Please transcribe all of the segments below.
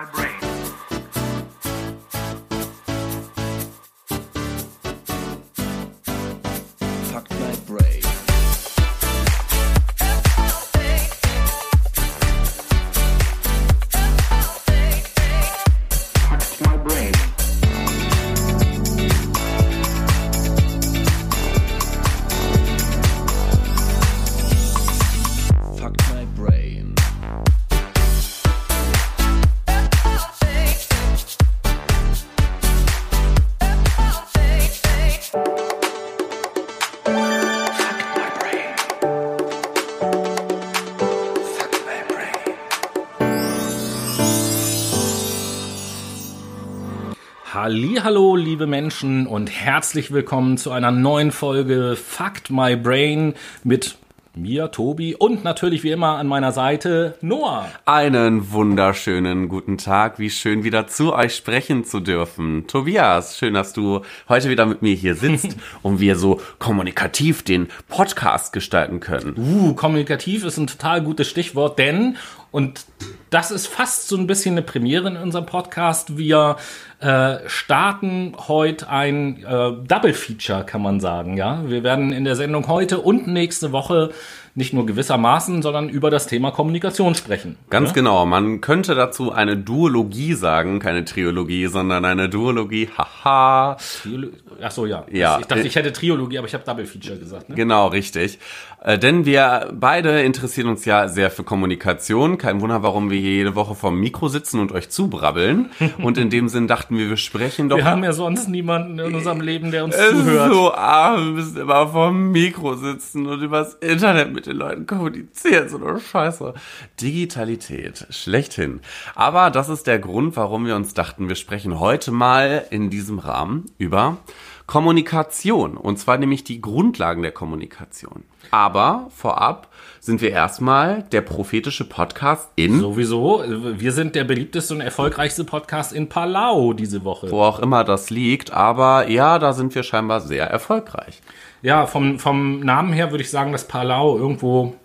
my Hallo, liebe Menschen und herzlich willkommen zu einer neuen Folge Fact My Brain mit mir, Tobi und natürlich wie immer an meiner Seite Noah. Einen wunderschönen guten Tag. Wie schön wieder zu euch sprechen zu dürfen. Tobias, schön, dass du heute wieder mit mir hier sitzt und wir so kommunikativ den Podcast gestalten können. Uh, kommunikativ ist ein total gutes Stichwort, denn und das ist fast so ein bisschen eine Premiere in unserem Podcast. Wir äh, starten heute ein äh, Double Feature, kann man sagen. Ja, wir werden in der Sendung heute und nächste Woche nicht nur gewissermaßen, sondern über das Thema Kommunikation sprechen. Ganz genau, man könnte dazu eine Duologie sagen, keine Triologie, sondern eine Duologie. Haha. Ach so, ja. Ja. Ich dachte, ich hätte Triologie, aber ich habe Double Feature gesagt. Ne? Genau, richtig. Äh, denn wir beide interessieren uns ja sehr für Kommunikation. Kein Wunder, warum wir hier jede Woche vorm Mikro sitzen und euch zubrabbeln. und in dem Sinn dachten wir, wir sprechen doch Wir haben ja sonst niemanden in unserem Leben, der uns zuhört. so arm, wir müssen immer vorm Mikro sitzen und übers Internet mit den Leuten kommunizieren. So eine Scheiße. Digitalität, schlechthin. Aber das ist der Grund, warum wir uns dachten, wir sprechen heute mal in diesem Rahmen über Kommunikation. Und zwar nämlich die Grundlagen der Kommunikation. Aber vorab sind wir erstmal der prophetische Podcast in, Sowieso. Wir sind der beliebteste und erfolgreichste Podcast in Palau diese Woche. wo auch immer das liegt. Aber ja, da sind wir scheinbar sehr erfolgreich. Ja, vom, vom Namen her würde ich sagen, dass Palau irgendwo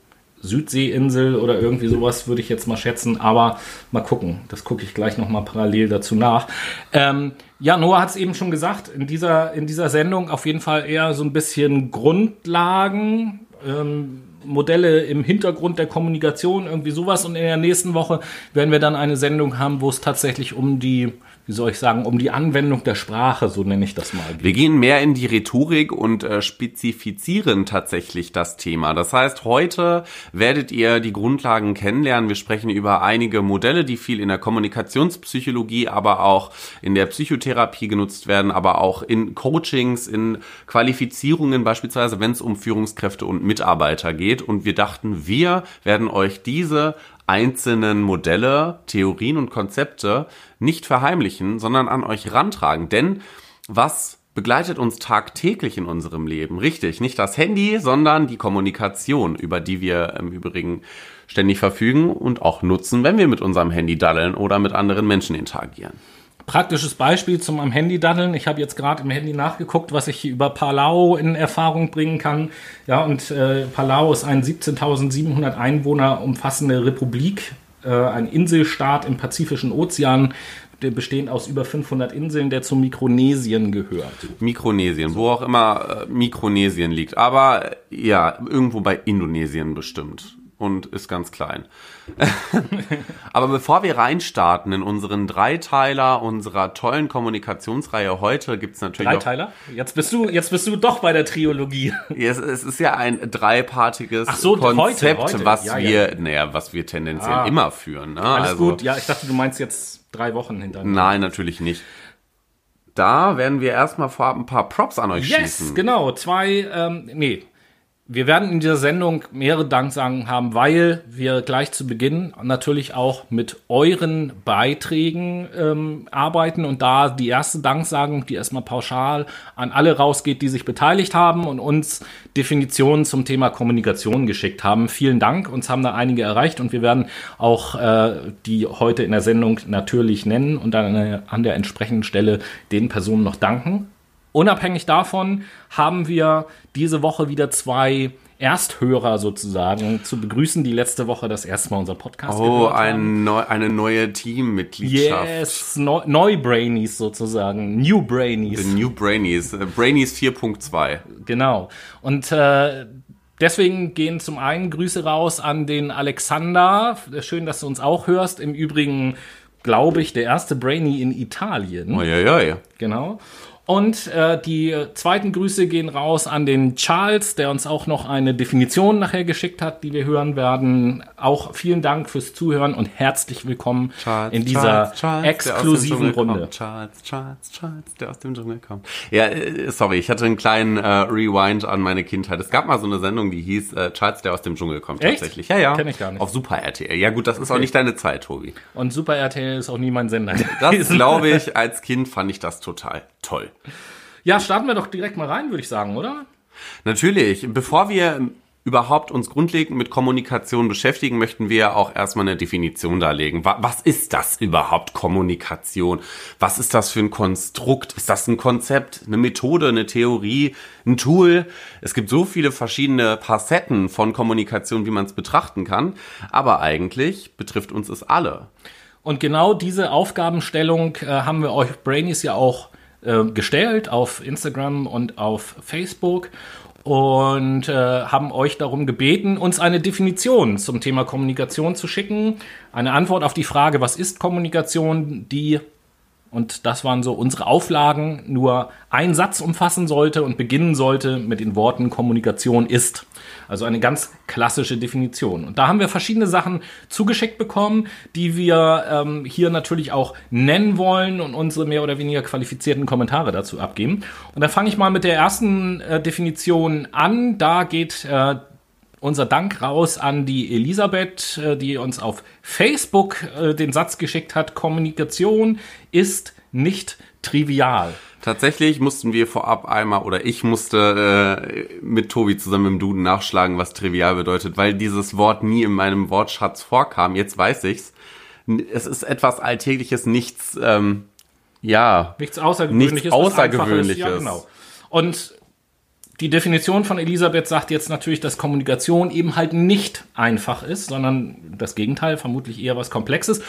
Südseeinsel oder irgendwie sowas würde ich jetzt mal schätzen, aber mal gucken. Das gucke ich gleich nochmal parallel dazu nach. Ähm, ja, Noah hat es eben schon gesagt, in dieser, in dieser Sendung auf jeden Fall eher so ein bisschen Grundlagen, ähm, Modelle im Hintergrund der Kommunikation, irgendwie sowas. Und in der nächsten Woche werden wir dann eine Sendung haben, wo es tatsächlich um die, wie soll ich sagen, um die Anwendung der Sprache, so nenne ich das mal. Wir gehen mehr in die Rhetorik und äh, spezifizieren tatsächlich das Thema. Das heißt, heute werdet ihr die Grundlagen kennenlernen. Wir sprechen über einige Modelle, die viel in der Kommunikationspsychologie, aber auch in der Psychotherapie genutzt werden, aber auch in Coachings, in Qualifizierungen, beispielsweise wenn es um Führungskräfte und Mitarbeiter geht. Und wir dachten, wir werden euch diese einzelnen Modelle, Theorien und Konzepte nicht verheimlichen, sondern an euch rantragen. Denn was begleitet uns tagtäglich in unserem Leben? Richtig, nicht das Handy, sondern die Kommunikation, über die wir im Übrigen ständig verfügen und auch nutzen, wenn wir mit unserem Handy daddeln oder mit anderen Menschen interagieren. Praktisches Beispiel zum am Handy daddeln. Ich habe jetzt gerade im Handy nachgeguckt, was ich über Palau in Erfahrung bringen kann. Ja, und äh, Palau ist ein 17.700 Einwohner umfassende Republik, äh, ein Inselstaat im Pazifischen Ozean, bestehend aus über 500 Inseln, der zu Mikronesien gehört. Mikronesien, wo auch immer äh, Mikronesien liegt. Aber ja, irgendwo bei Indonesien bestimmt. Und ist ganz klein. Aber bevor wir reinstarten in unseren Dreiteiler unserer tollen Kommunikationsreihe heute, gibt's natürlich Dreiteiler? Jetzt bist du, jetzt bist du doch bei der Triologie. Es, es ist ja ein dreipartiges so, Konzept, heute, heute. was Ja, wir, ja. naja, was wir tendenziell Ah. immer führen. Ne? Alles also, gut. Ja, ich dachte, du meinst jetzt drei Wochen hintereinander. Nein, natürlich nicht. Da werden wir erstmal vorab ein paar Props an euch Yes, schießen. genau. Zwei, ähm, nee. Wir werden in dieser Sendung mehrere Danksagen haben, weil wir gleich zu Beginn natürlich auch mit euren Beiträgen ähm, arbeiten und da die erste Danksagung, die erstmal pauschal an alle rausgeht, die sich beteiligt haben und uns Definitionen zum Thema Kommunikation geschickt haben. Vielen Dank, uns haben da einige erreicht und wir werden auch äh, die heute in der Sendung natürlich nennen und dann an der entsprechenden Stelle den Personen noch danken. Unabhängig davon haben wir diese Woche wieder zwei Ersthörer sozusagen zu begrüßen, die letzte Woche das erste Mal unseren Podcast Oh, ein neu, eine neue Teammitgliedschaft. Yes, Neu Neubrainies sozusagen, New Brainies. The New Brainies. Äh, Brainies 4.2. Genau. Und äh, deswegen gehen zum einen Grüße raus an den Alexander. Schön, dass du uns auch hörst. Im Übrigen, glaube ich, der erste Brainy in Italien. Uiuiui. Genau. Und äh, die zweiten Grüße gehen raus an den Charles, der uns auch noch eine Definition nachher geschickt hat, die wir hören werden. Auch vielen Dank fürs Zuhören und herzlich willkommen in dieser exklusiven aus dem Dschungel Runde. Kommt. Charles, Charles, Charles, der aus dem Dschungel kommt. Ja, äh, sorry, ich hatte einen kleinen äh, Rewind an meine Kindheit. Es gab mal so eine Sendung, die hieß äh, Charles, der aus dem Dschungel kommt. Echt? Tatsächlich. Ja, ja. Kenn ich gar nicht. Auf Super RTL. Ja gut, das ist auch nicht deine Zeit, Tobi. Und Super RTL ist auch nie mein Sender. Das glaube ich, als Kind fand ich das total toll. Ja, starten wir doch direkt mal rein, würde ich sagen, oder? Natürlich. Bevor wir überhaupt uns grundlegend mit Kommunikation beschäftigen, möchten wir auch erstmal eine Definition darlegen. Wa- Was ist das überhaupt Kommunikation? Was ist das für ein Konstrukt? Ist das ein Konzept, eine Methode, eine Theorie, ein Tool? Es gibt so viele verschiedene Facetten von Kommunikation, wie man es betrachten kann. Aber eigentlich betrifft uns es alle. Und genau diese Aufgabenstellung äh, haben wir euch Brainies ja auch äh, gestellt auf Instagram und auf Facebook und äh, haben euch darum gebeten, uns eine Definition zum Thema Kommunikation zu schicken. Eine Antwort auf die Frage, was ist Kommunikation, die, und das waren so unsere Auflagen, nur ein Satz umfassen sollte und beginnen sollte mit den Worten Kommunikation ist. Also eine ganz klassische Definition. Und da haben wir verschiedene Sachen zugeschickt bekommen, die wir ähm, hier natürlich auch nennen wollen und unsere mehr oder weniger qualifizierten Kommentare dazu abgeben. Und da fange ich mal mit der ersten äh, Definition an. Da geht äh, unser Dank raus an die Elisabeth, äh, die uns auf Facebook äh, den Satz geschickt hat, Kommunikation ist nicht trivial. Tatsächlich mussten wir vorab einmal, oder ich musste äh, mit Tobi zusammen im Duden nachschlagen, was trivial bedeutet, weil dieses Wort nie in meinem Wortschatz vorkam. Jetzt weiß ich's. Es ist etwas Alltägliches, nichts, ähm, ja, Nichts Außergewöhnliches. Nichts Außergewöhnliches. Ja, genau. Und die Definition von Elisabeth sagt jetzt natürlich, dass Kommunikation eben halt nicht einfach ist, sondern das Gegenteil, vermutlich eher was Komplexes.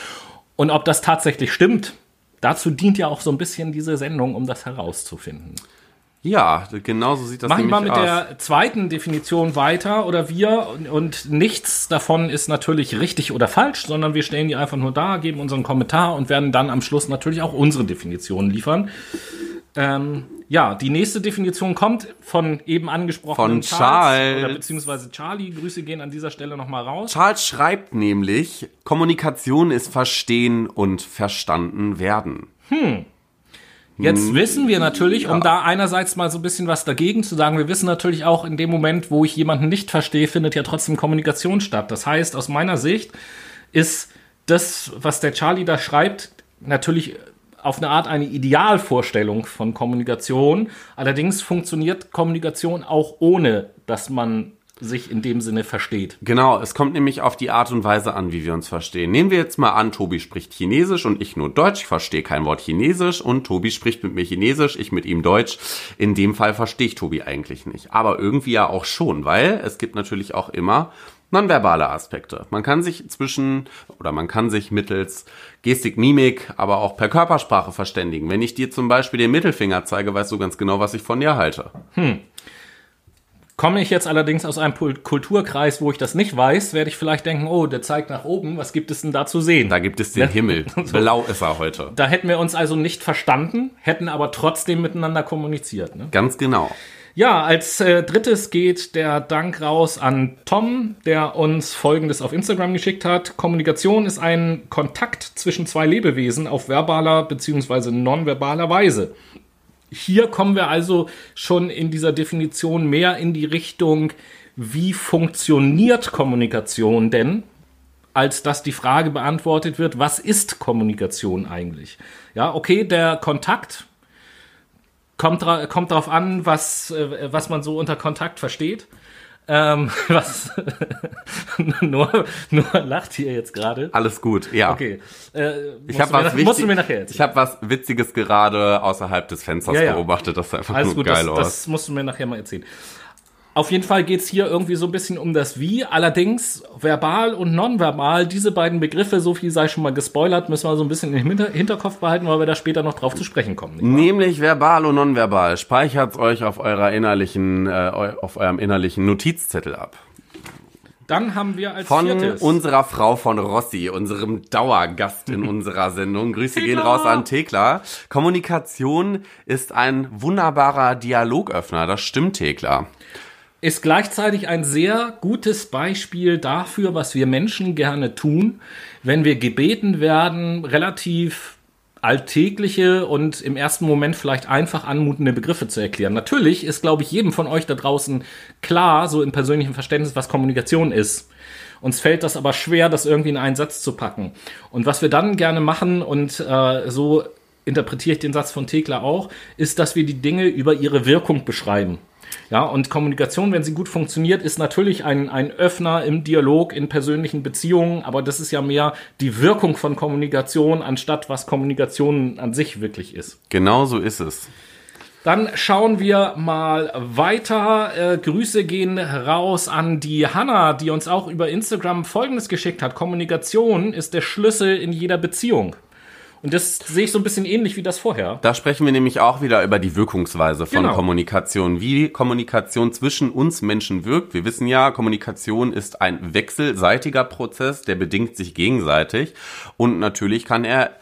Und ob das tatsächlich stimmt, dazu dient ja auch so ein bisschen diese Sendung, um das herauszufinden. ja, genauso sieht das Machen wir mal nämlich mit aus. der zweiten Definition weiter oder wir und, und nichts davon ist natürlich richtig oder falsch, sondern wir stellen die einfach nur da, geben unseren Kommentar und werden dann am Schluss natürlich auch unsere Definition liefern. Ähm, ja, die nächste Definition kommt von eben angesprochenen Von Charles. oder beziehungsweise Charlie. Grüße gehen an dieser Stelle nochmal raus. Charles schreibt nämlich, Kommunikation ist verstehen und verstanden werden. Jetzt wissen wir natürlich, um da einerseits mal so ein bisschen was dagegen zu sagen, wir wissen natürlich auch in dem Moment, wo ich jemanden nicht verstehe, findet ja trotzdem Kommunikation statt. Das heißt, aus meiner Sicht ist das, was der Charlie da schreibt, natürlich auf eine Art eine Idealvorstellung von Kommunikation. Allerdings funktioniert Kommunikation auch ohne, dass man sich in dem Sinne versteht. Genau, es kommt nämlich auf die Art und Weise an, wie wir uns verstehen. Nehmen wir jetzt mal an, Tobi spricht Chinesisch und ich nur Deutsch. Ich verstehe kein Wort Chinesisch und Tobi spricht mit mir Chinesisch, ich mit ihm Deutsch. In dem Fall verstehe ich Tobi eigentlich nicht. Aber irgendwie ja auch schon, weil es gibt natürlich auch immer nonverbale Aspekte. Man kann sich zwischen oder man kann sich mittels Gestik, Mimik, aber auch per Körpersprache verständigen. Wenn ich dir zum Beispiel den Mittelfinger zeige, weißt du ganz genau, was ich von dir halte. Komme ich jetzt allerdings aus einem Kulturkreis, wo ich das nicht weiß, werde ich vielleicht denken, oh, der zeigt nach oben, was gibt es denn da zu sehen? Da gibt es den Himmel. Blau ist er heute. Da hätten wir uns also nicht verstanden, hätten aber trotzdem miteinander kommuniziert. Ne? Ganz genau. Ja, als äh, drittes geht der Dank raus an Tom, der uns Folgendes auf Instagram geschickt hat. Kommunikation ist ein Kontakt zwischen zwei Lebewesen auf verbaler bzw. nonverbaler Weise. Hier kommen wir also schon in dieser Definition mehr in die Richtung, wie funktioniert Kommunikation denn? als dass die Frage beantwortet wird, was ist Kommunikation eigentlich? Ja, okay, der Kontakt kommt, dra kommt darauf an, was, äh, was man so unter Kontakt versteht. Ähm, was? nur, nur lacht hier jetzt gerade. Alles gut, ja. Okay. Äh, Ich habe was, musst du mir nachher erzählen. ich hab was Witziges gerade außerhalb des Fensters Ja, ja. beobachtet. Das sah einfach Alles nur gut, geil das, aus. das musst du mir nachher mal erzählen. Auf jeden Fall geht's hier irgendwie so ein bisschen um das Wie. Allerdings verbal und nonverbal, diese beiden Begriffe, so viel sei schon mal gespoilert, müssen wir so ein bisschen im Hinter Hinterkopf behalten, weil wir da später noch drauf zu sprechen kommen. Nämlich verbal und nonverbal. Speichert euch auf eurer innerlichen, äh, auf eurem innerlichen Notizzettel ab. Dann haben wir als Von viertes. unserer Frau von Rossi, unserem Dauergast in unserer Sendung. Grüße gehen raus an Thekla. Kommunikation ist ein wunderbarer Dialogöffner. Das stimmt, Thekla. Ist gleichzeitig ein sehr gutes Beispiel dafür, was wir Menschen gerne tun, wenn wir gebeten werden, relativ alltägliche und im ersten Moment vielleicht einfach anmutende Begriffe zu erklären. Natürlich ist, glaube ich, jedem von euch da draußen klar, so im persönlichen Verständnis, was Kommunikation ist. Uns fällt das aber schwer, das irgendwie in einen Satz zu packen. Und was wir dann gerne machen, und äh, so interpretiere ich den Satz von Thekla auch, ist, dass wir die Dinge über ihre Wirkung beschreiben. Ja, und Kommunikation, wenn sie gut funktioniert, ist natürlich ein, ein Öffner im Dialog, in persönlichen Beziehungen, aber das ist ja mehr die Wirkung von Kommunikation, anstatt was Kommunikation an sich wirklich ist. Genau so ist es. Dann schauen wir mal weiter. Äh, Grüße gehen raus an die Hanna, die uns auch über Instagram Folgendes geschickt hat. Kommunikation ist der Schlüssel in jeder Beziehung. Und das sehe ich so ein bisschen ähnlich wie das vorher. Da sprechen wir nämlich auch wieder über die Wirkungsweise von Genau. Kommunikation, wie Kommunikation zwischen uns Menschen wirkt. Wir wissen ja, Kommunikation ist ein wechselseitiger Prozess, der bedingt sich gegenseitig und natürlich kann er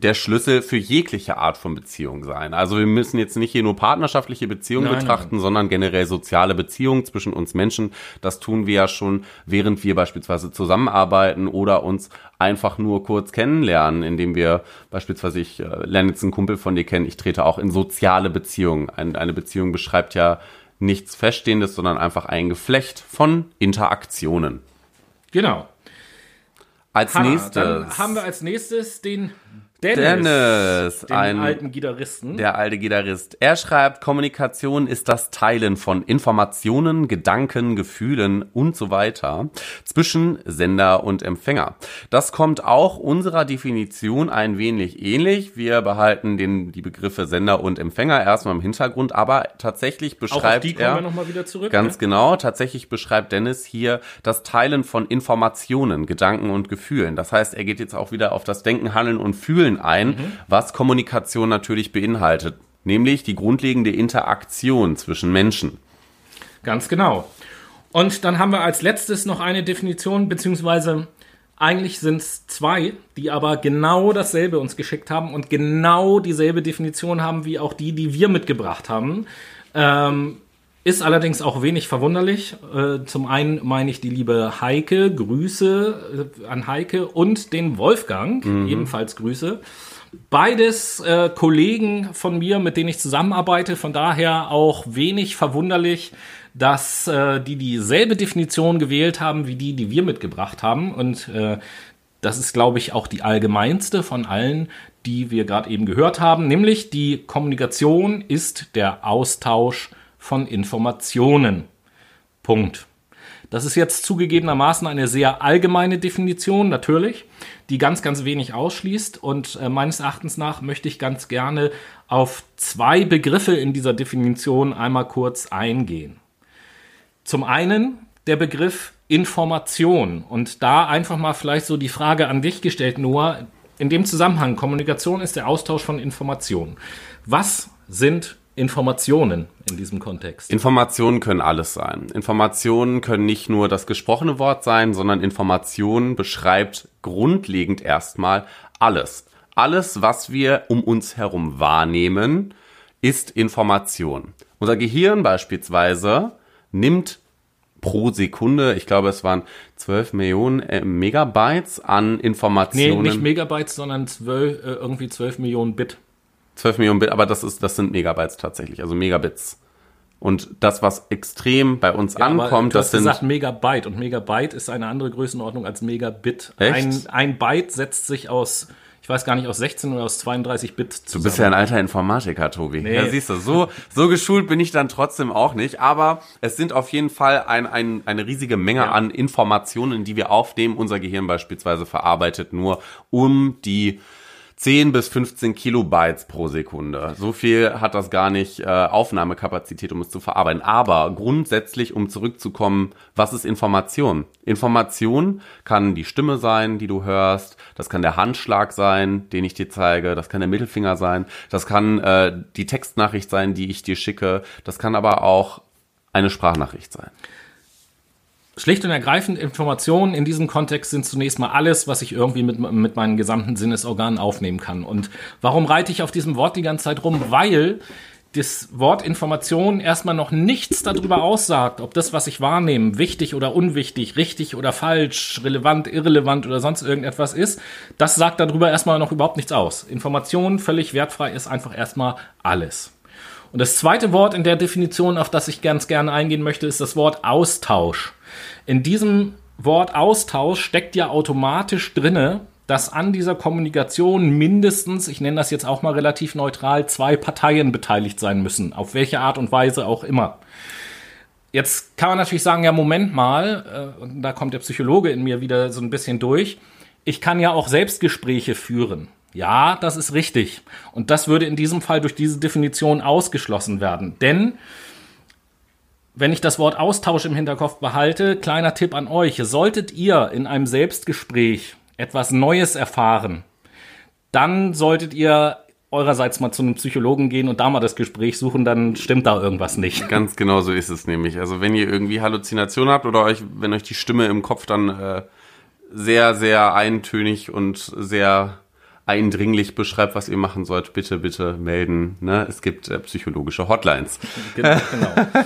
der Schlüssel für jegliche Art von Beziehung sein. Also wir müssen jetzt nicht hier nur partnerschaftliche Beziehungen Nein, betrachten, sondern generell soziale Beziehungen zwischen uns Menschen. Das tun wir ja schon, während wir beispielsweise zusammenarbeiten oder uns einfach nur kurz kennenlernen, indem wir beispielsweise, ich äh, lerne jetzt einen Kumpel von dir kennen, ich trete auch in soziale Beziehungen. Ein, eine Beziehung beschreibt ja nichts Feststehendes, sondern einfach ein Geflecht von Interaktionen. Genau. Als Hanna, nächstes Dann haben wir als nächstes den Dennis, Dennis, den ein alten Gitarristen. Der alte Gitarrist. Er schreibt, Kommunikation ist das Teilen von Informationen, Gedanken, Gefühlen und so weiter zwischen Sender und Empfänger. Das kommt auch unserer Definition ein wenig ähnlich. Wir behalten den, die Begriffe Sender und Empfänger erstmal im Hintergrund, aber tatsächlich beschreibt er zurück. Ganz ne? genau. Tatsächlich beschreibt Dennis hier das Teilen von Informationen, Gedanken und Gefühlen. Das heißt, er geht jetzt auch wieder auf das Denken, Handeln und Fühlen ein, was Kommunikation natürlich beinhaltet. Nämlich die grundlegende Interaktion zwischen Menschen. Ganz genau. Und dann haben wir als letztes noch eine Definition, beziehungsweise eigentlich sind es zwei, die aber genau dasselbe uns geschickt haben und genau dieselbe Definition haben wie auch die, die wir mitgebracht haben. Ähm, ist allerdings auch wenig verwunderlich. Äh, zum einen meine ich die liebe Heike, Grüße äh, an Heike und den Wolfgang, ebenfalls Grüße. Beides äh, Kollegen von mir, mit denen ich zusammenarbeite, von daher auch wenig verwunderlich, dass äh, die dieselbe Definition gewählt haben wie die, die wir mitgebracht haben. Und äh, das ist, glaube ich, auch die allgemeinste von allen, die wir gerade eben gehört haben, nämlich die Kommunikation ist der Austausch von Informationen. Punkt. Das ist jetzt zugegebenermaßen eine sehr allgemeine Definition, natürlich, die ganz, ganz wenig ausschließt. Und äh, meines Erachtens nach möchte ich ganz gerne auf zwei Begriffe in dieser Definition einmal kurz eingehen. Zum einen der Begriff Information. Und da einfach mal vielleicht so die Frage an dich gestellt, Noah. In dem Zusammenhang, Kommunikation ist der Austausch von Informationen. Was sind Informationen in diesem Kontext? Informationen können alles sein. Informationen können nicht nur das gesprochene Wort sein, sondern Information beschreibt grundlegend erstmal alles. Alles, was wir um uns herum wahrnehmen, ist Information. Unser Gehirn beispielsweise nimmt pro Sekunde, ich glaube, es waren 12 Millionen äh, Megabytes an Nee, Informationen. nicht Megabytes, sondern 12, äh, irgendwie 12 Millionen Bit. 12 Millionen Bit, aber das ist, das sind Megabytes tatsächlich, also Megabits. Und das, was extrem bei uns Aber ankommt, du das hast sind gesagt Megabyte und Megabyte ist eine andere Größenordnung als Megabit. Echt? Ein, ein Byte setzt sich aus, ich weiß gar nicht, aus 16 oder aus 32 Bit Du bist ja ein alter Informatiker, Tobi. Nee. Ja, siehst du, so, so geschult bin ich dann trotzdem auch nicht. Aber es sind auf jeden Fall ein, ein, eine riesige Menge Ja. an Informationen, die wir aufnehmen. Unser Gehirn beispielsweise verarbeitet nur um die 10 bis 15 Kilobytes pro Sekunde. So viel hat das gar nicht äh, Aufnahmekapazität, um es zu verarbeiten. Aber grundsätzlich, um zurückzukommen, was ist Information? Information kann die Stimme sein, die du hörst. Das kann der Handschlag sein, den ich dir zeige. Das kann der Mittelfinger sein. Das kann äh, die Textnachricht sein, die ich dir schicke. Das kann aber auch eine Sprachnachricht sein. Schlicht und ergreifend Informationen in diesem Kontext sind zunächst mal alles, was ich irgendwie mit, mit meinen gesamten Sinnesorganen aufnehmen kann. Und warum reite ich auf diesem Wort die ganze Zeit rum? Weil das Wort Information erstmal noch nichts darüber aussagt, ob das, was ich wahrnehme, wichtig oder unwichtig, richtig oder falsch, relevant, irrelevant oder sonst irgendetwas ist. Das sagt darüber erstmal noch überhaupt nichts aus. Information völlig wertfrei ist einfach erstmal alles. Und das zweite Wort in der Definition, auf das ich ganz gerne eingehen möchte, ist das Wort Austausch. In diesem Wort Austausch steckt ja automatisch drinne, dass an dieser Kommunikation mindestens, ich nenne das jetzt auch mal relativ neutral, zwei Parteien beteiligt sein müssen, auf welche Art und Weise auch immer. Jetzt kann man natürlich sagen, ja, Moment mal, äh, und da kommt der Psychologe in mir wieder so ein bisschen durch. Ich kann ja auch Selbstgespräche führen. Ja, das ist richtig. Und das würde in diesem Fall durch diese Definition ausgeschlossen werden. Denn wenn ich das Wort Austausch im Hinterkopf behalte, kleiner Tipp an euch, solltet ihr in einem Selbstgespräch etwas Neues erfahren, dann solltet ihr eurerseits mal zu einem Psychologen gehen und da mal das Gespräch suchen, dann stimmt da irgendwas nicht. Ganz genau so ist es nämlich. Also wenn ihr irgendwie Halluzinationen habt oder euch, wenn euch die Stimme im Kopf dann äh, sehr, sehr eintönig und sehr eindringlich beschreibt, was ihr machen sollt, bitte, bitte melden. Ne? Es gibt äh, psychologische Hotlines. Gen- genau.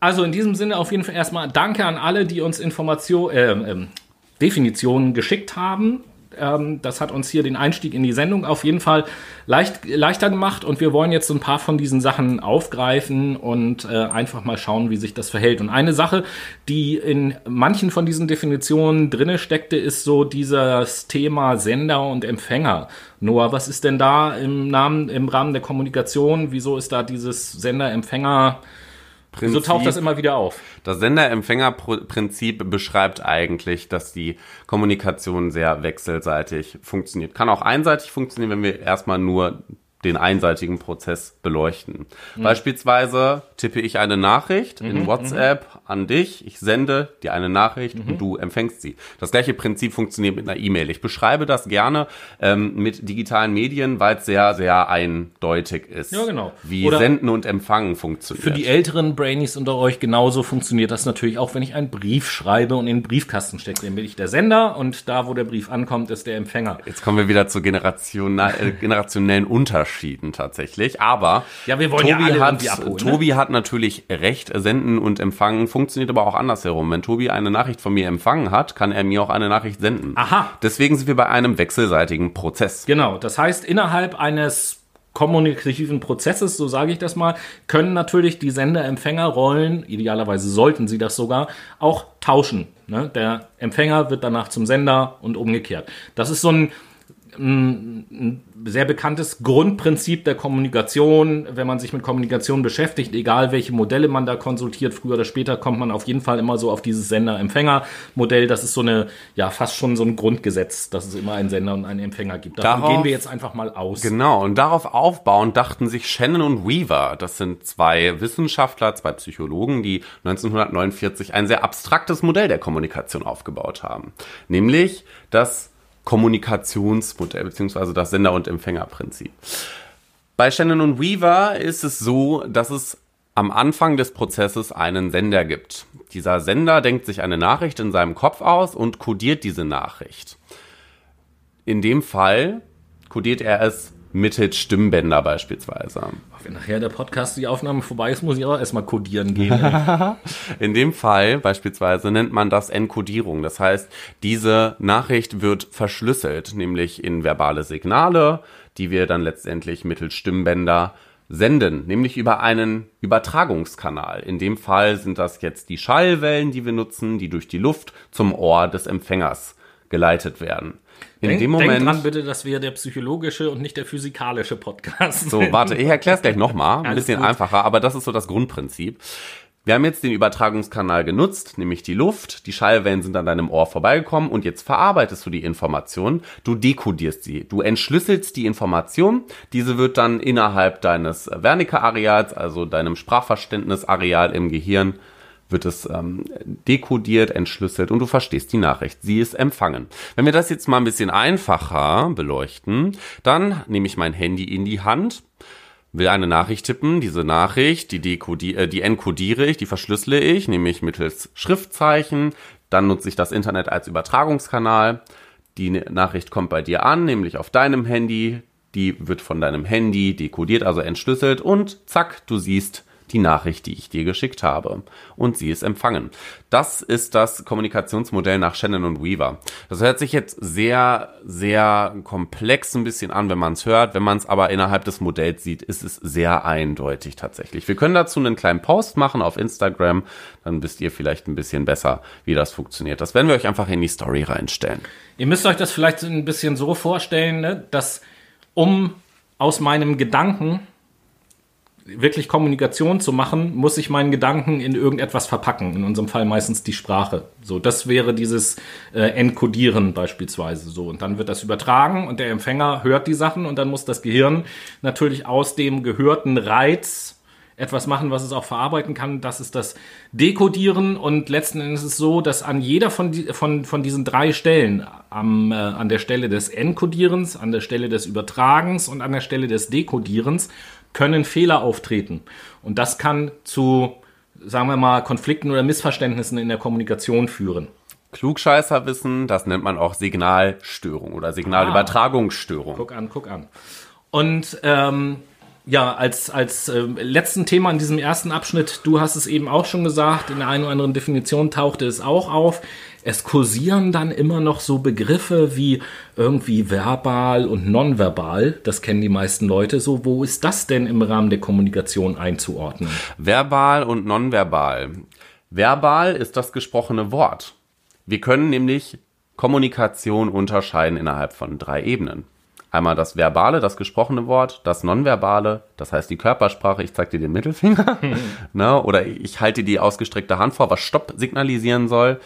Also in diesem Sinne auf jeden Fall erstmal Danke an alle, die uns Information, äh, ähm, Definitionen geschickt haben. Ähm, das hat uns hier den Einstieg in die Sendung auf jeden Fall leicht, leichter gemacht und wir wollen jetzt so ein paar von diesen Sachen aufgreifen und äh, einfach mal schauen, wie sich das verhält. Und eine Sache, die in manchen von diesen Definitionen drinne steckte, ist so dieses Thema Sender und Empfänger. Noah, was ist denn da im Namen, im Rahmen der Kommunikation? Wieso ist da dieses Sender-Empfänger? Wieso taucht das immer wieder auf? Das Sender-Empfänger-Prinzip beschreibt eigentlich, dass die Kommunikation sehr wechselseitig funktioniert. Kann auch einseitig funktionieren, wenn wir erstmal nur den einseitigen Prozess beleuchten. Beispielsweise tippe ich eine Nachricht in WhatsApp an dich, ich sende dir eine Nachricht und du empfängst sie. Das gleiche Prinzip funktioniert mit einer E-Mail. Ich beschreibe das gerne ähm, mit digitalen Medien, weil es sehr, sehr eindeutig ist, Ja, genau. wie Oder- Senden und Empfangen funktioniert. Für die älteren Brainies unter euch genauso funktioniert das natürlich auch, wenn ich einen Brief schreibe und in den Briefkasten stecke. Dann bin ich der Sender und da, wo der Brief ankommt, ist der Empfänger. Jetzt kommen wir wieder zu Generation, äh, generationellen Unterschieden tatsächlich. Aber Ja, wir wollen ja alle irgendwie hat, abholen, ne? Tobi hat natürlich recht. Senden und empfangen funktioniert aber auch andersherum. Wenn Tobi eine Nachricht von mir empfangen hat, kann er mir auch eine Nachricht senden. Aha. Deswegen sind wir bei einem wechselseitigen Prozess. Genau, das heißt, innerhalb eines kommunikativen Prozesses, so sage ich das mal, können natürlich die Sender-Empfänger-Rollen, idealerweise sollten sie das sogar, auch tauschen. Ne? Der Empfänger wird danach zum Sender und umgekehrt. Das ist so ein ein sehr bekanntes Grundprinzip der Kommunikation, wenn man sich mit Kommunikation beschäftigt, egal welche Modelle man da konsultiert, früher oder später kommt man auf jeden Fall immer so auf dieses Sender-Empfänger-Modell. Das ist so eine, ja, fast schon so ein Grundgesetz, dass es immer einen Sender und einen Empfänger gibt. Davon Darauf- gehen wir jetzt einfach mal aus. Genau, und darauf aufbauend dachten sich Shannon und Weaver, das sind zwei Wissenschaftler, zwei Psychologen, die 1949 ein sehr abstraktes Modell der Kommunikation aufgebaut haben. Nämlich das Kommunikationsmodell, beziehungsweise das Sender- und Empfängerprinzip. Bei Shannon und Weaver ist es so, dass es am Anfang des Prozesses einen Sender gibt. Dieser Sender denkt sich eine Nachricht in seinem Kopf aus und kodiert diese Nachricht. In dem Fall kodiert er es mittels Stimmbänder beispielsweise. Wenn nachher der Podcast, die Aufnahme vorbei ist, muss ich auch erstmal codieren gehen. In dem Fall beispielsweise nennt man das Enkodierung. Das heißt, diese Nachricht wird verschlüsselt, nämlich in verbale Signale, die wir dann letztendlich mittels Stimmbänder senden, nämlich über einen Übertragungskanal. In dem Fall sind das jetzt die Schallwellen, die wir nutzen, die durch die Luft zum Ohr des Empfängers geleitet werden. In Denk, dem denk Moment. dran bitte, dass wir der psychologische und nicht der physikalische Podcast So, warte, ich erkläre es gleich nochmal. Ein bisschen gut. einfacher, aber das ist so das Grundprinzip. Wir haben jetzt den Übertragungskanal genutzt, nämlich die Luft. Die Schallwellen sind an deinem Ohr vorbeigekommen und jetzt verarbeitest du die Information. Du dekodierst sie. Du entschlüsselst die Information. Diese wird dann innerhalb deines Wernicke-Areals, also deinem Sprachverständnisareal im Gehirn, wird es ähm, dekodiert, entschlüsselt und du verstehst die Nachricht. Sie ist empfangen. Wenn wir das jetzt mal ein bisschen einfacher beleuchten, dann nehme ich mein Handy in die Hand, will eine Nachricht tippen. Diese Nachricht, die, dekodi äh, die enkodiere ich, die verschlüssele ich, nämlich mittels Schriftzeichen. Dann nutze ich das Internet als Übertragungskanal. Die Nachricht kommt bei dir an, nämlich auf deinem Handy. Die wird von deinem Handy dekodiert, also entschlüsselt und zack, du siehst die Nachricht, die ich dir geschickt habe. Und sie ist empfangen. Das ist das Kommunikationsmodell nach Shannon und Weaver. Das hört sich jetzt sehr, sehr komplex ein bisschen an, wenn man es hört. Wenn man es aber innerhalb des Modells sieht, ist es sehr eindeutig tatsächlich. Wir können dazu einen kleinen Post machen auf Instagram. Dann wisst ihr vielleicht ein bisschen besser, wie das funktioniert. Das werden wir euch einfach in die Story reinstellen. Ihr müsst euch das vielleicht ein bisschen so vorstellen, ne, dass um aus meinem Gedanken wirklich Kommunikation zu machen, muss ich meinen Gedanken in irgendetwas verpacken. In unserem Fall meistens die Sprache. So, das wäre dieses äh, Encodieren beispielsweise. So, und dann wird das übertragen und der Empfänger hört die Sachen und dann muss das Gehirn natürlich aus dem gehörten Reiz etwas machen, was es auch verarbeiten kann. Das ist das Dekodieren und letzten Endes ist es so, dass an jeder von, die, von, von diesen drei Stellen, am, äh, an der Stelle des Enkodierens, an der Stelle des Übertragens und an der Stelle des Dekodierens, können Fehler auftreten. Und das kann zu, sagen wir mal, Konflikten oder Missverständnissen in der Kommunikation führen. Klugscheißerwissen, das nennt man auch Signalstörung oder Signalübertragungsstörung. Guck an, guck an. Und ähm, ja, als, als ähm, letzten Thema in diesem ersten Abschnitt, du hast es eben auch schon gesagt, in der einen oder anderen Definition tauchte es auch auf. Es kursieren dann immer noch so Begriffe wie irgendwie verbal und nonverbal. Das kennen die meisten Leute. So, wo ist das denn im Rahmen der Kommunikation einzuordnen? Verbal und nonverbal. Verbal ist das gesprochene Wort. Wir können nämlich Kommunikation unterscheiden innerhalb von drei Ebenen. Einmal das verbale, das gesprochene Wort, das nonverbale, das heißt die Körpersprache, ich zeig dir den Mittelfinger, ne, oder ich halte die ausgestreckte Hand vor, was Stopp signalisieren soll.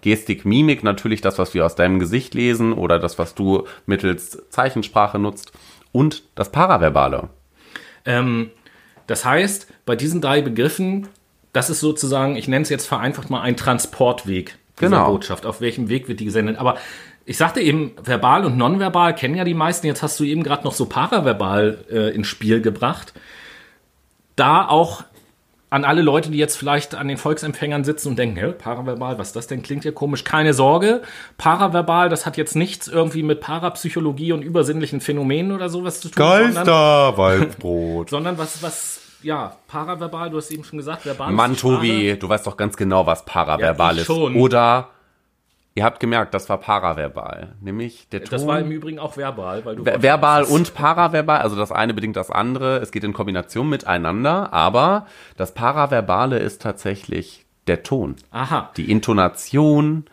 Gestik, Mimik, natürlich das, was wir aus deinem Gesicht lesen oder das, was du mittels Zeichensprache nutzt. Und das Paraverbale. Ähm, das heißt, bei diesen drei Begriffen, das ist sozusagen, ich nenne es jetzt vereinfacht mal ein Transportweg dieser Genau. Botschaft. Auf welchem Weg wird die gesendet? Aber ich sagte eben, verbal und nonverbal kennen ja die meisten. Jetzt hast du eben gerade noch so paraverbal äh, ins Spiel gebracht. Da auch an alle Leute, die jetzt vielleicht an den Volksempfängern sitzen und denken, Hä, paraverbal, was ist das denn? Klingt ja komisch. Keine Sorge. Paraverbal, das hat jetzt nichts irgendwie mit Parapsychologie und übersinnlichen Phänomenen oder sowas zu tun. Sondern, Waldbrot. sondern was, was, ja, paraverbal, du hast eben schon gesagt, verbal. Mann. Tobi, du weißt doch ganz genau, was paraverbal Ja, ist. schon. Oder, ihr habt gemerkt, das war paraverbal. Nämlich der Ton. Das war im Übrigen auch verbal, weil du. Ver- verbal und paraverbal, also das eine bedingt das andere. Es geht in Kombination miteinander, aber das Paraverbale ist tatsächlich der Ton. Aha. Die Intonation.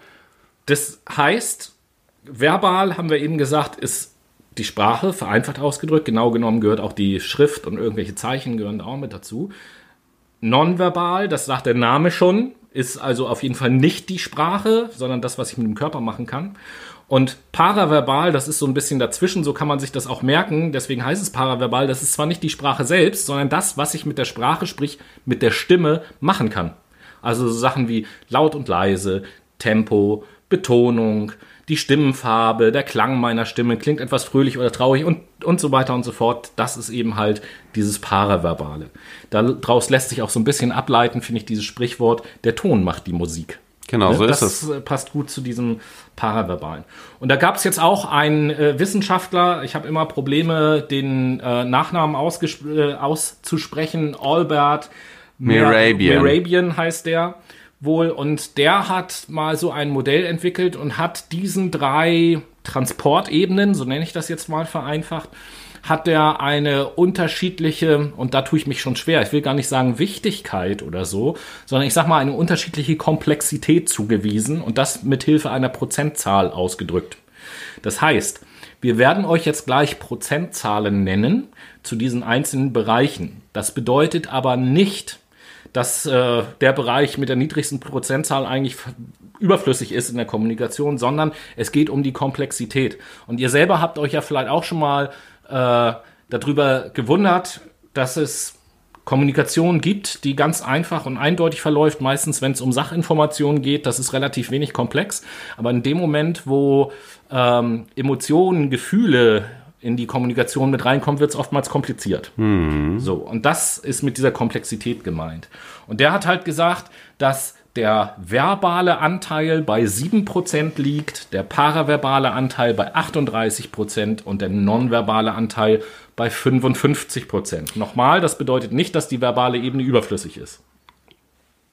Das heißt, verbal, haben wir eben gesagt, ist die Sprache, vereinfacht ausgedrückt. Genau genommen gehört auch die Schrift und irgendwelche Zeichen gehören da auch mit dazu. Nonverbal, das sagt der Name schon, ist also auf jeden Fall nicht die Sprache, sondern das, was ich mit dem Körper machen kann. Und paraverbal, das ist so ein bisschen dazwischen, so kann man sich das auch merken. Deswegen heißt es paraverbal, das ist zwar nicht die Sprache selbst, sondern das, was ich mit der Sprache, sprich mit der Stimme, machen kann. Also so Sachen wie laut und leise, Tempo, Betonung, die Stimmenfarbe, der Klang meiner Stimme, klingt etwas fröhlich oder traurig und, und so weiter und so fort. Das ist eben halt dieses Paraverbale. Daraus lässt sich auch so ein bisschen ableiten, finde ich, dieses Sprichwort, der Ton macht die Musik. Genau, so ist das es. äh, passt gut zu diesem Paraverbalen. Und da gab es jetzt auch einen äh, Wissenschaftler, ich habe immer Probleme, den äh, Nachnamen äh, auszusprechen, Albert Mehrabian. Mehrabian heißt der wohl. Und der hat mal so ein Modell entwickelt und hat diesen drei Transportebenen, so nenne ich das jetzt mal vereinfacht, hat der eine unterschiedliche, und da tue ich mich schon schwer, ich will gar nicht sagen Wichtigkeit oder so, sondern ich sag mal eine unterschiedliche Komplexität zugewiesen und das mit Hilfe einer Prozentzahl ausgedrückt. Das heißt, wir werden euch jetzt gleich Prozentzahlen nennen zu diesen einzelnen Bereichen. Das bedeutet aber nicht, dass äh, der Bereich mit der niedrigsten Prozentzahl eigentlich überflüssig ist in der Kommunikation, sondern es geht um die Komplexität. Und ihr selber habt euch ja vielleicht auch schon mal äh, darüber gewundert, dass es Kommunikation gibt, die ganz einfach und eindeutig verläuft. Meistens, wenn es um Sachinformationen geht, das ist relativ wenig komplex. Aber in dem Moment, wo ähm, Emotionen, Gefühle in die Kommunikation mit reinkommen, wird es oftmals kompliziert. So, und das ist mit dieser Komplexität gemeint. Und der hat halt gesagt, dass der verbale Anteil bei 7% liegt, der paraverbale Anteil bei 38% und der nonverbale Anteil bei 55%. Nochmal, das bedeutet nicht, dass die verbale Ebene überflüssig ist.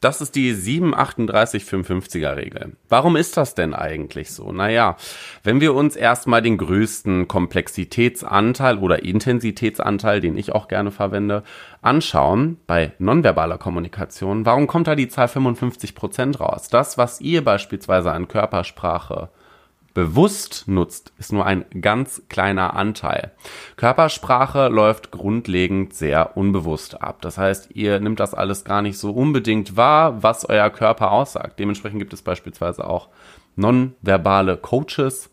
Das ist die 73855er Regel. Warum ist das denn eigentlich so? Naja, wenn wir uns erstmal den größten Komplexitätsanteil oder Intensitätsanteil, den ich auch gerne verwende, anschauen bei nonverbaler Kommunikation, warum kommt da die Zahl 55% raus? Das, was ihr beispielsweise an Körpersprache bewusst nutzt, ist nur ein ganz kleiner Anteil. Körpersprache läuft grundlegend sehr unbewusst ab. Das heißt, ihr nimmt das alles gar nicht so unbedingt wahr, was euer Körper aussagt. Dementsprechend gibt es beispielsweise auch nonverbale Coaches,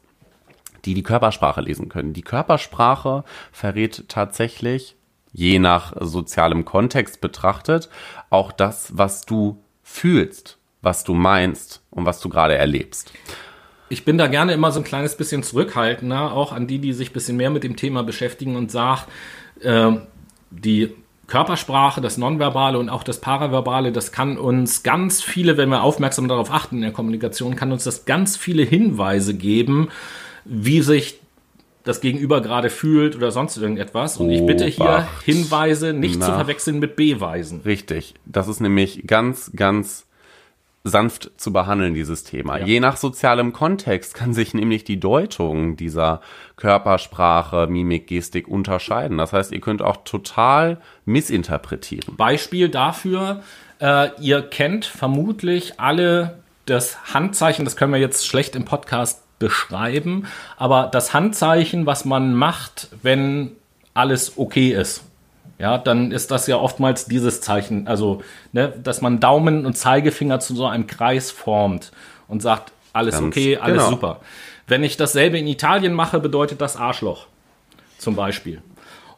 die die Körpersprache lesen können. Die Körpersprache verrät tatsächlich, je nach sozialem Kontext betrachtet, auch das, was du fühlst, was du meinst und was du gerade erlebst. Ich bin da gerne immer so ein kleines bisschen zurückhaltender, auch an die, die sich ein bisschen mehr mit dem Thema beschäftigen und sage, äh, die Körpersprache, das Nonverbale und auch das Paraverbale, das kann uns ganz viele, wenn wir aufmerksam darauf achten in der Kommunikation, kann uns das ganz viele Hinweise geben, wie sich das Gegenüber gerade fühlt oder sonst irgendetwas. Und ich bitte hier. Hinweise nicht zu verwechseln mit Beweisen. Richtig. Das ist nämlich ganz, ganz sanft zu behandeln, dieses Thema. Je nach sozialem Kontext kann sich nämlich die Deutung dieser Körpersprache, Mimik, Gestik unterscheiden. Das heißt, ihr könnt auch total missinterpretieren. Beispiel dafür, äh, ihr kennt vermutlich alle das Handzeichen, das können wir jetzt schlecht im Podcast beschreiben, aber das Handzeichen, was man macht, wenn alles okay ist. Ja, dann ist das ja oftmals dieses Zeichen, also, ne, dass man Daumen und Zeigefinger zu so einem Kreis formt und sagt, alles Ganz okay, alles genau. super. Wenn ich dasselbe in Italien mache, bedeutet das Arschloch. Zum Beispiel.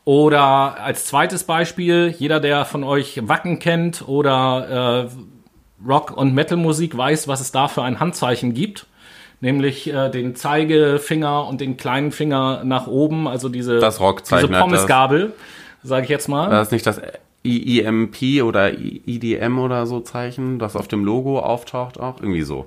Oder als zweites Beispiel, jeder, der von euch Wacken kennt oder äh, Rock- und Metal-Musik weiß, was es da für ein Handzeichen gibt. Nämlich äh, den Zeigefinger und den kleinen Finger nach oben, also diese, Das Rockzeichen diese Pommesgabel, sage ich jetzt mal. Das ist nicht das IEMP oder IDM oder so Zeichen, das auf dem Logo auftaucht auch? Irgendwie so.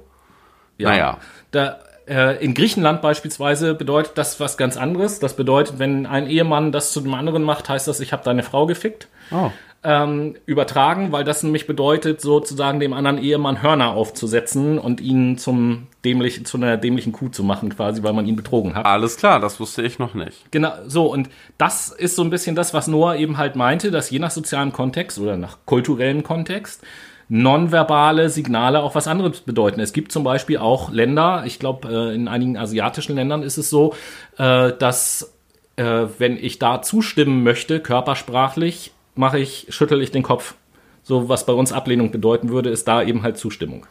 Naja. Da, äh, in Griechenland beispielsweise bedeutet das was ganz anderes. Das bedeutet, wenn ein Ehemann das zu dem anderen macht, heißt das, ich habe deine Frau gefickt. Oh. Ähm, übertragen, weil das nämlich bedeutet, sozusagen dem anderen Ehemann Hörner aufzusetzen und ihn zum dämlichen, zu einer dämlichen Kuh zu machen, quasi, weil man ihn betrogen hat. Alles klar, das wusste ich noch nicht. Genau, so, und das ist so ein bisschen das, was Noah eben halt meinte, dass je nach sozialem Kontext oder nach kulturellem Kontext nonverbale Signale auch was anderes bedeuten. Es gibt zum Beispiel auch Länder, ich glaube, äh, in einigen asiatischen Ländern ist es so, äh, dass äh, wenn ich da zustimmen möchte, körpersprachlich, mache ich, schüttel ich den Kopf. So, was bei uns Ablehnung bedeuten würde, ist da eben halt Zustimmung.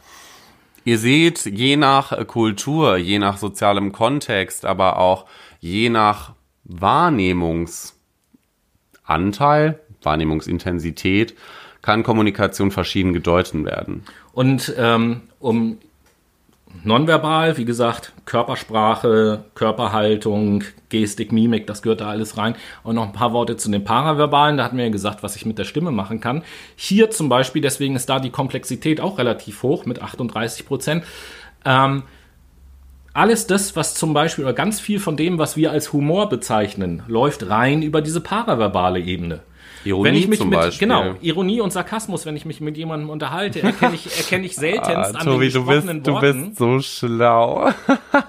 Ihr seht, je nach äh, Kultur, je nach sozialem Kontext, aber auch je nach Wahrnehmungsanteil, Wahrnehmungsintensität, kann Kommunikation verschieden gedeutet werden. Und ähm, um nonverbal, wie gesagt, Körpersprache, Körperhaltung, Gestik, Mimik, das gehört da alles rein. Und noch ein paar Worte zu den Paraverbalen. Da hatten wir ja gesagt, was ich mit der Stimme machen kann. Hier zum Beispiel, deswegen ist da die Komplexität auch relativ hoch mit 38 Prozent. Ähm, alles das, was zum Beispiel, oder ganz viel von dem, was wir als Humor bezeichnen, läuft rein über diese paraverbale Ebene. Ironie wenn ich mich zum mit, Beispiel. Genau, Ironie und Sarkasmus, wenn ich mich mit jemandem unterhalte, erkenne ich, erkenne ich seltenst Ah, an Tobi, den du bist, gesprochenen du Worten, bist so schlau.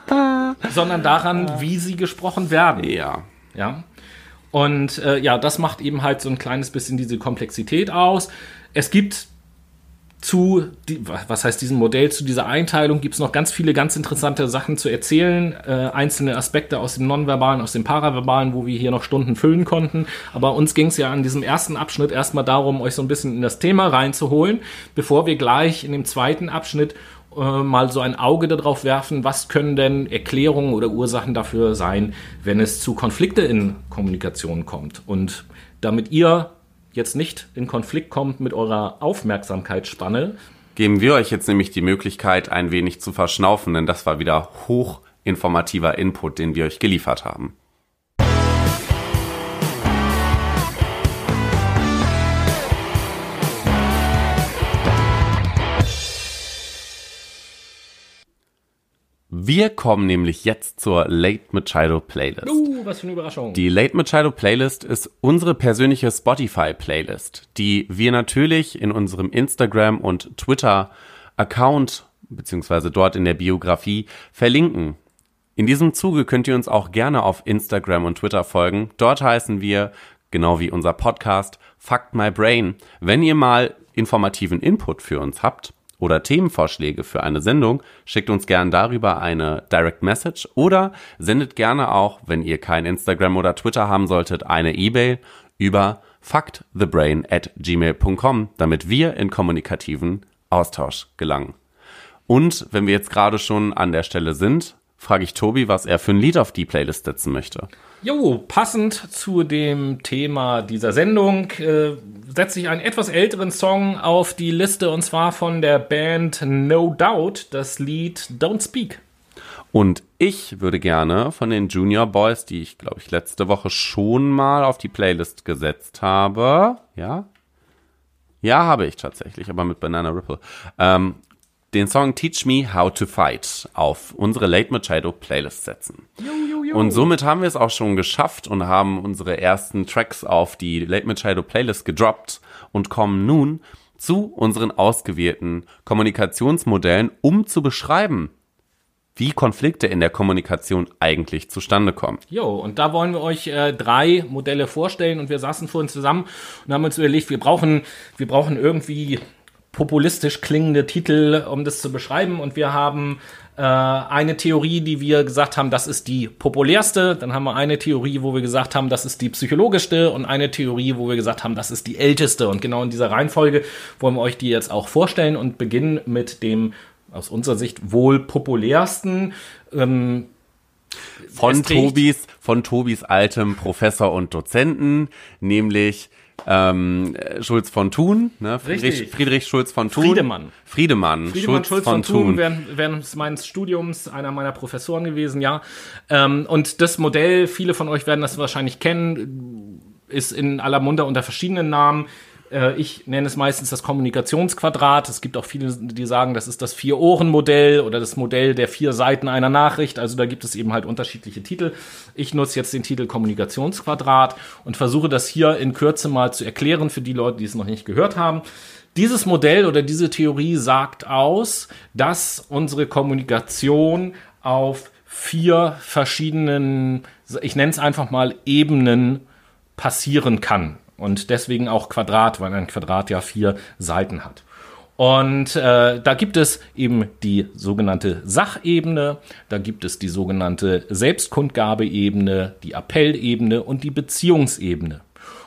sondern daran, wie sie gesprochen werden. Ja. Ja. Und äh, ja, das macht eben halt so ein kleines bisschen diese Komplexität aus. Es gibt zu, die, was heißt diesem Modell, zu dieser Einteilung gibt es noch ganz viele ganz interessante Sachen zu erzählen, äh, einzelne Aspekte aus dem Nonverbalen, aus dem Paraverbalen, wo wir hier noch Stunden füllen konnten. Aber uns ging es ja an diesem ersten Abschnitt erstmal darum, euch so ein bisschen in das Thema reinzuholen, bevor wir gleich in dem zweiten Abschnitt äh, mal so ein Auge darauf werfen, was können denn Erklärungen oder Ursachen dafür sein, wenn es zu Konflikte in Kommunikation kommt. Und damit ihr jetzt nicht in Konflikt kommt mit eurer Aufmerksamkeitsspanne, Geben wir euch jetzt nämlich die Möglichkeit, ein wenig zu verschnaufen, denn das war wieder hochinformativer Input, den wir euch geliefert haben. Wir kommen nämlich jetzt zur Late Machado Playlist. uh, was für eine Überraschung. Die Late Machado Playlist ist unsere persönliche Spotify Playlist, die wir natürlich in unserem Instagram und Twitter Account beziehungsweise dort in der Biografie verlinken. In diesem Zuge könnt ihr uns auch gerne auf Instagram und Twitter folgen. Dort heißen wir, genau wie unser Podcast, Fuck My Brain. Wenn ihr mal informativen Input für uns habt oder Themenvorschläge für eine Sendung, schickt uns gern darüber eine Direct Message oder sendet gerne auch, wenn ihr kein Instagram oder Twitter haben solltet, eine E-Mail über fuckthebrain at gmail.com, damit wir in kommunikativen Austausch gelangen. Und wenn wir jetzt gerade schon an der Stelle sind, frage ich Tobi, was er für ein Lied auf die Playlist setzen möchte. Jo, passend zu dem Thema dieser Sendung äh, setze ich einen etwas älteren Song auf die Liste und zwar von der Band No Doubt, das Lied Don't Speak. Und ich würde gerne von den Junior Boys, die ich glaube ich letzte Woche schon mal auf die Playlist gesetzt habe, ja, ja habe ich tatsächlich, aber mit Banana Ripple, ähm, den Song Teach Me How to Fight auf unsere Late Machado Playlist setzen. Und somit haben wir es auch schon geschafft und haben unsere ersten Tracks auf die Late Machado Playlist gedroppt und kommen nun zu unseren ausgewählten Kommunikationsmodellen, um zu beschreiben, wie Konflikte in der Kommunikation eigentlich zustande kommen. Jo, und da wollen wir euch äh, drei Modelle vorstellen und wir saßen vorhin zusammen und haben uns überlegt, wir brauchen, wir brauchen irgendwie populistisch klingende Titel, um das zu beschreiben und wir haben äh, eine Theorie, die wir gesagt haben, das ist die populärste. Dann haben wir eine Theorie, wo wir gesagt haben, das ist die psychologischste und eine Theorie, wo wir gesagt haben, das ist die älteste. Und genau in dieser Reihenfolge wollen wir euch die jetzt auch vorstellen und beginnen mit dem aus unserer Sicht wohl populärsten. Ähm, Von Tobis, von Tobis altem Professor und Dozenten, nämlich ähm, äh, Schulz von Thun, ne? Friedrich. Friedrich Schulz von Thun. Friedemann. Friedemann, Friedemann Schulz von Thun während, während meines Studiums einer meiner Professoren gewesen, ja. Ähm, und das Modell, viele von euch werden das wahrscheinlich kennen, ist in aller Munde unter verschiedenen Namen. Äh, Ich nenne es meistens das Kommunikationsquadrat. Es gibt auch viele, die sagen, das ist das Vier-Ohren-Modell oder das Modell der vier Seiten einer Nachricht. Also da gibt es eben halt unterschiedliche Titel. Ich nutze jetzt den Titel Kommunikationsquadrat und versuche das hier in Kürze mal zu erklären für die Leute, die es noch nicht gehört haben. Dieses Modell oder diese Theorie sagt aus, dass unsere Kommunikation auf vier verschiedenen, ich nenne es einfach mal Ebenen passieren kann. Und deswegen auch Quadrat, weil ein Quadrat ja vier Seiten hat. Und äh, da gibt es eben die sogenannte Sachebene, da gibt es die sogenannte Selbstkundgabeebene, die Appellebene und die Beziehungsebene.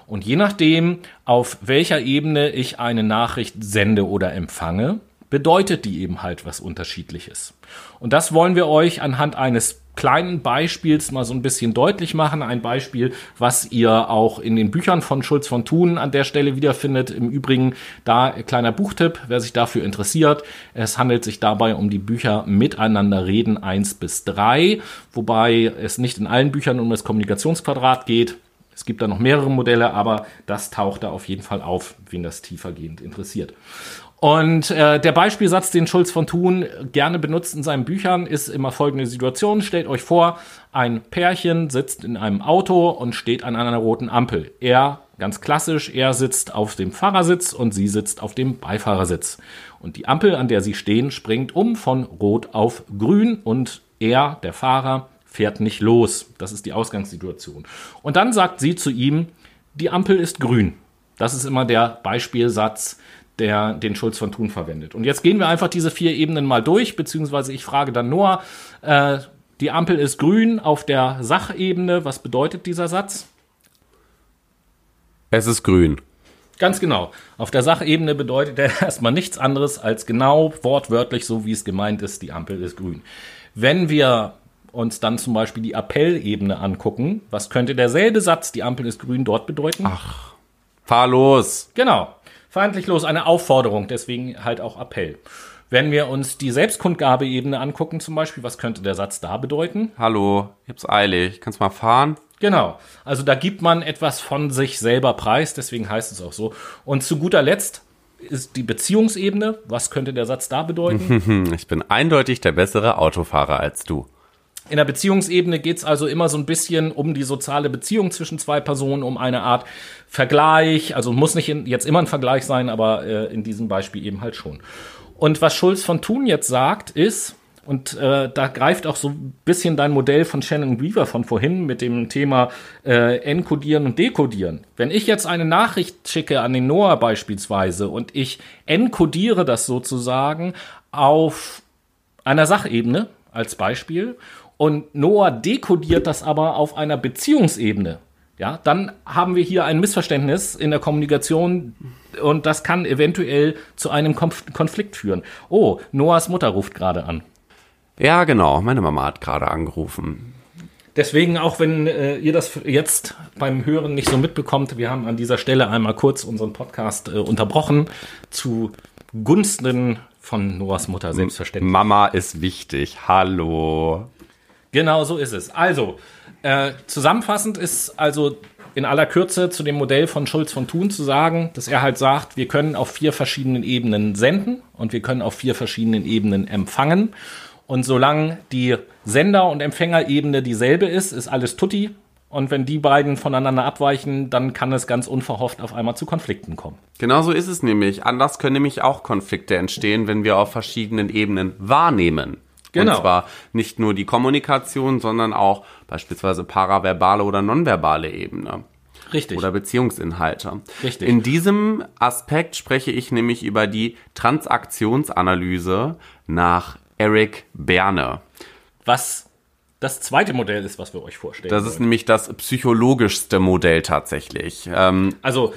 Und je nachdem, auf welcher Ebene ich eine Nachricht sende oder empfange, bedeutet die eben halt was Unterschiedliches. Und das wollen wir euch anhand eines kleinen Beispiels mal so ein bisschen deutlich machen. Ein Beispiel, was ihr auch in den Büchern von Schulz von Thun an der Stelle wiederfindet. Im Übrigen da äh, kleiner Buchtipp, wer sich dafür interessiert. Es handelt sich dabei um die Bücher Miteinander reden 1 bis 3, wobei es nicht in allen Büchern um das Kommunikationsquadrat geht. Es gibt da noch mehrere Modelle, aber das taucht da auf jeden Fall auf, wen das tiefergehend interessiert. Und äh, der Beispielsatz, den Schulz von Thun gerne benutzt in seinen Büchern, ist immer folgende Situation. Stellt euch vor, ein Pärchen sitzt in einem Auto und steht an einer roten Ampel. Er, ganz klassisch, er sitzt auf dem Fahrersitz und sie sitzt auf dem Beifahrersitz. Und die Ampel, an der sie stehen, springt um von rot auf grün und er, der Fahrer, fährt nicht los. Das ist die Ausgangssituation. Und dann sagt sie zu ihm, die Ampel ist grün. Das ist immer der Beispielsatz, der den Schulz von Thun verwendet. Und jetzt gehen wir einfach diese vier Ebenen mal durch, beziehungsweise ich frage dann Noah, äh, die Ampel ist grün auf der Sachebene. Was bedeutet dieser Satz? Es ist grün. Ganz genau. Auf der Sachebene bedeutet er erstmal nichts anderes als genau wortwörtlich so, wie es gemeint ist, die Ampel ist grün. Wenn wir uns dann zum Beispiel die Appellebene angucken, was könnte derselbe Satz, die Ampel ist grün, dort bedeuten? Ach, fahr los. Genau. Feindlich los, eine Aufforderung, deswegen halt auch Appell. Wenn wir uns die Selbstkundgabeebene angucken, zum Beispiel, was könnte der Satz da bedeuten? Hallo, ich hab's eilig. Kannst mal fahren? Genau. Also da gibt man etwas von sich selber preis, deswegen heißt es auch so. Und zu guter Letzt ist die Beziehungsebene. Was könnte der Satz da bedeuten? Ich bin eindeutig der bessere Autofahrer als du. In der Beziehungsebene geht es also immer so ein bisschen um die soziale Beziehung zwischen zwei Personen, um eine Art Vergleich. Also muss nicht in, jetzt immer ein Vergleich sein, aber äh, in diesem Beispiel eben halt schon. Und was Schulz von Thun jetzt sagt, ist, und äh, da greift auch so ein bisschen dein Modell von Shannon Weaver von vorhin mit dem Thema äh, Encodieren und Dekodieren. Wenn ich jetzt eine Nachricht schicke an den Noah beispielsweise und ich encodiere das sozusagen auf einer Sachebene als Beispiel und Noah dekodiert das aber auf einer Beziehungsebene, ja, dann haben wir hier ein Missverständnis in der Kommunikation und das kann eventuell zu einem Konf Konflikt führen. Oh, Noahs Mutter ruft gerade an. Ja, genau. Meine Mama hat gerade angerufen. Deswegen, auch wenn äh, ihr das jetzt beim Hören nicht so mitbekommt, wir haben an dieser Stelle einmal kurz unseren Podcast äh, unterbrochen zu Gunsten von Noahs Mutter, selbstverständlich. Mama ist wichtig. Hallo. Genau so ist es. Also, äh, zusammenfassend ist also in aller Kürze zu dem Modell von Schulz von Thun zu sagen, dass er halt sagt, wir können auf vier verschiedenen Ebenen senden und wir können auf vier verschiedenen Ebenen empfangen. Und solange die Sender- und Empfängerebene dieselbe ist, ist alles tutti. Und wenn die beiden voneinander abweichen, dann kann es ganz unverhofft auf einmal zu Konflikten kommen. Genau so ist es nämlich. Anders können nämlich auch Konflikte entstehen, wenn wir auf verschiedenen Ebenen wahrnehmen. Genau. Und zwar nicht nur die Kommunikation, sondern auch beispielsweise paraverbale oder nonverbale Ebene. Richtig. Oder Beziehungsinhalte. Richtig. In diesem Aspekt spreche ich nämlich über die Transaktionsanalyse nach Eric Berne. was das zweite Modell ist, was wir euch vorstellen. Das ist wollen. nämlich das psychologischste Modell tatsächlich. Ähm, also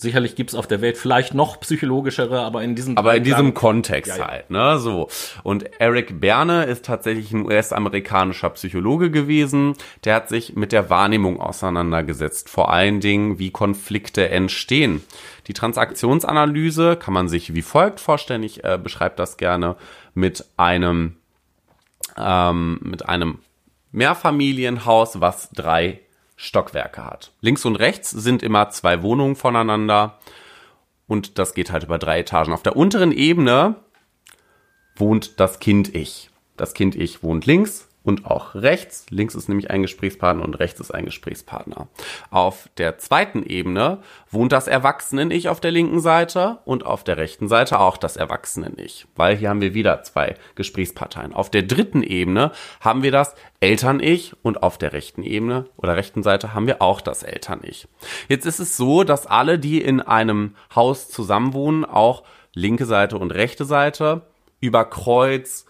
sicherlich gibt es auf der Welt vielleicht noch psychologischere, aber in diesem aber in diesem Kontext ja. halt, ne, so. Und Eric Berne ist tatsächlich ein US-amerikanischer Psychologe gewesen. Der hat sich mit der Wahrnehmung auseinandergesetzt. Vor allen Dingen, wie Konflikte entstehen. Die Transaktionsanalyse kann man sich wie folgt vorstellen. Ich äh, beschreibe das gerne mit einem, ähm, mit einem Mehrfamilienhaus, was drei Stockwerke hat. Links und rechts sind immer zwei Wohnungen voneinander und das geht halt über drei Etagen. Auf der unteren Ebene wohnt das Kind Ich. Das Kind Ich wohnt links und auch rechts. Links ist nämlich ein Gesprächspartner und rechts ist ein Gesprächspartner. Auf der zweiten Ebene wohnt das Erwachsenen-Ich auf der linken Seite und auf der rechten Seite auch das Erwachsenen-Ich, weil hier haben wir wieder zwei Gesprächsparteien. Auf der dritten Ebene haben wir das Eltern-Ich und auf der rechten Ebene oder rechten Seite haben wir auch das Eltern-Ich. Jetzt ist es so, dass alle, die in einem Haus zusammenwohnen, auch linke Seite und rechte Seite über Kreuz,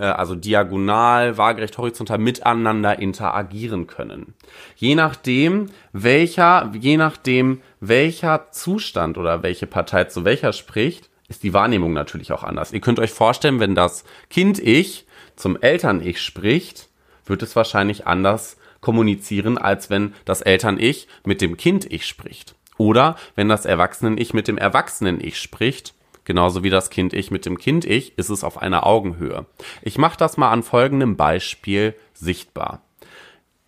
also diagonal, waagerecht, horizontal miteinander interagieren können. Je nachdem, welcher, je nachdem, welcher Zustand oder welche Partei zu welcher spricht, ist die Wahrnehmung natürlich auch anders. Ihr könnt euch vorstellen, wenn das Kind-Ich zum Eltern-Ich spricht, wird es wahrscheinlich anders kommunizieren, als wenn das Eltern-Ich mit dem Kind-Ich spricht. Oder wenn das Erwachsenen-Ich mit dem Erwachsenen-Ich spricht, genauso wie das Kind-Ich mit dem Kind-Ich, ist es auf einer Augenhöhe. Ich mache das mal an folgendem Beispiel sichtbar.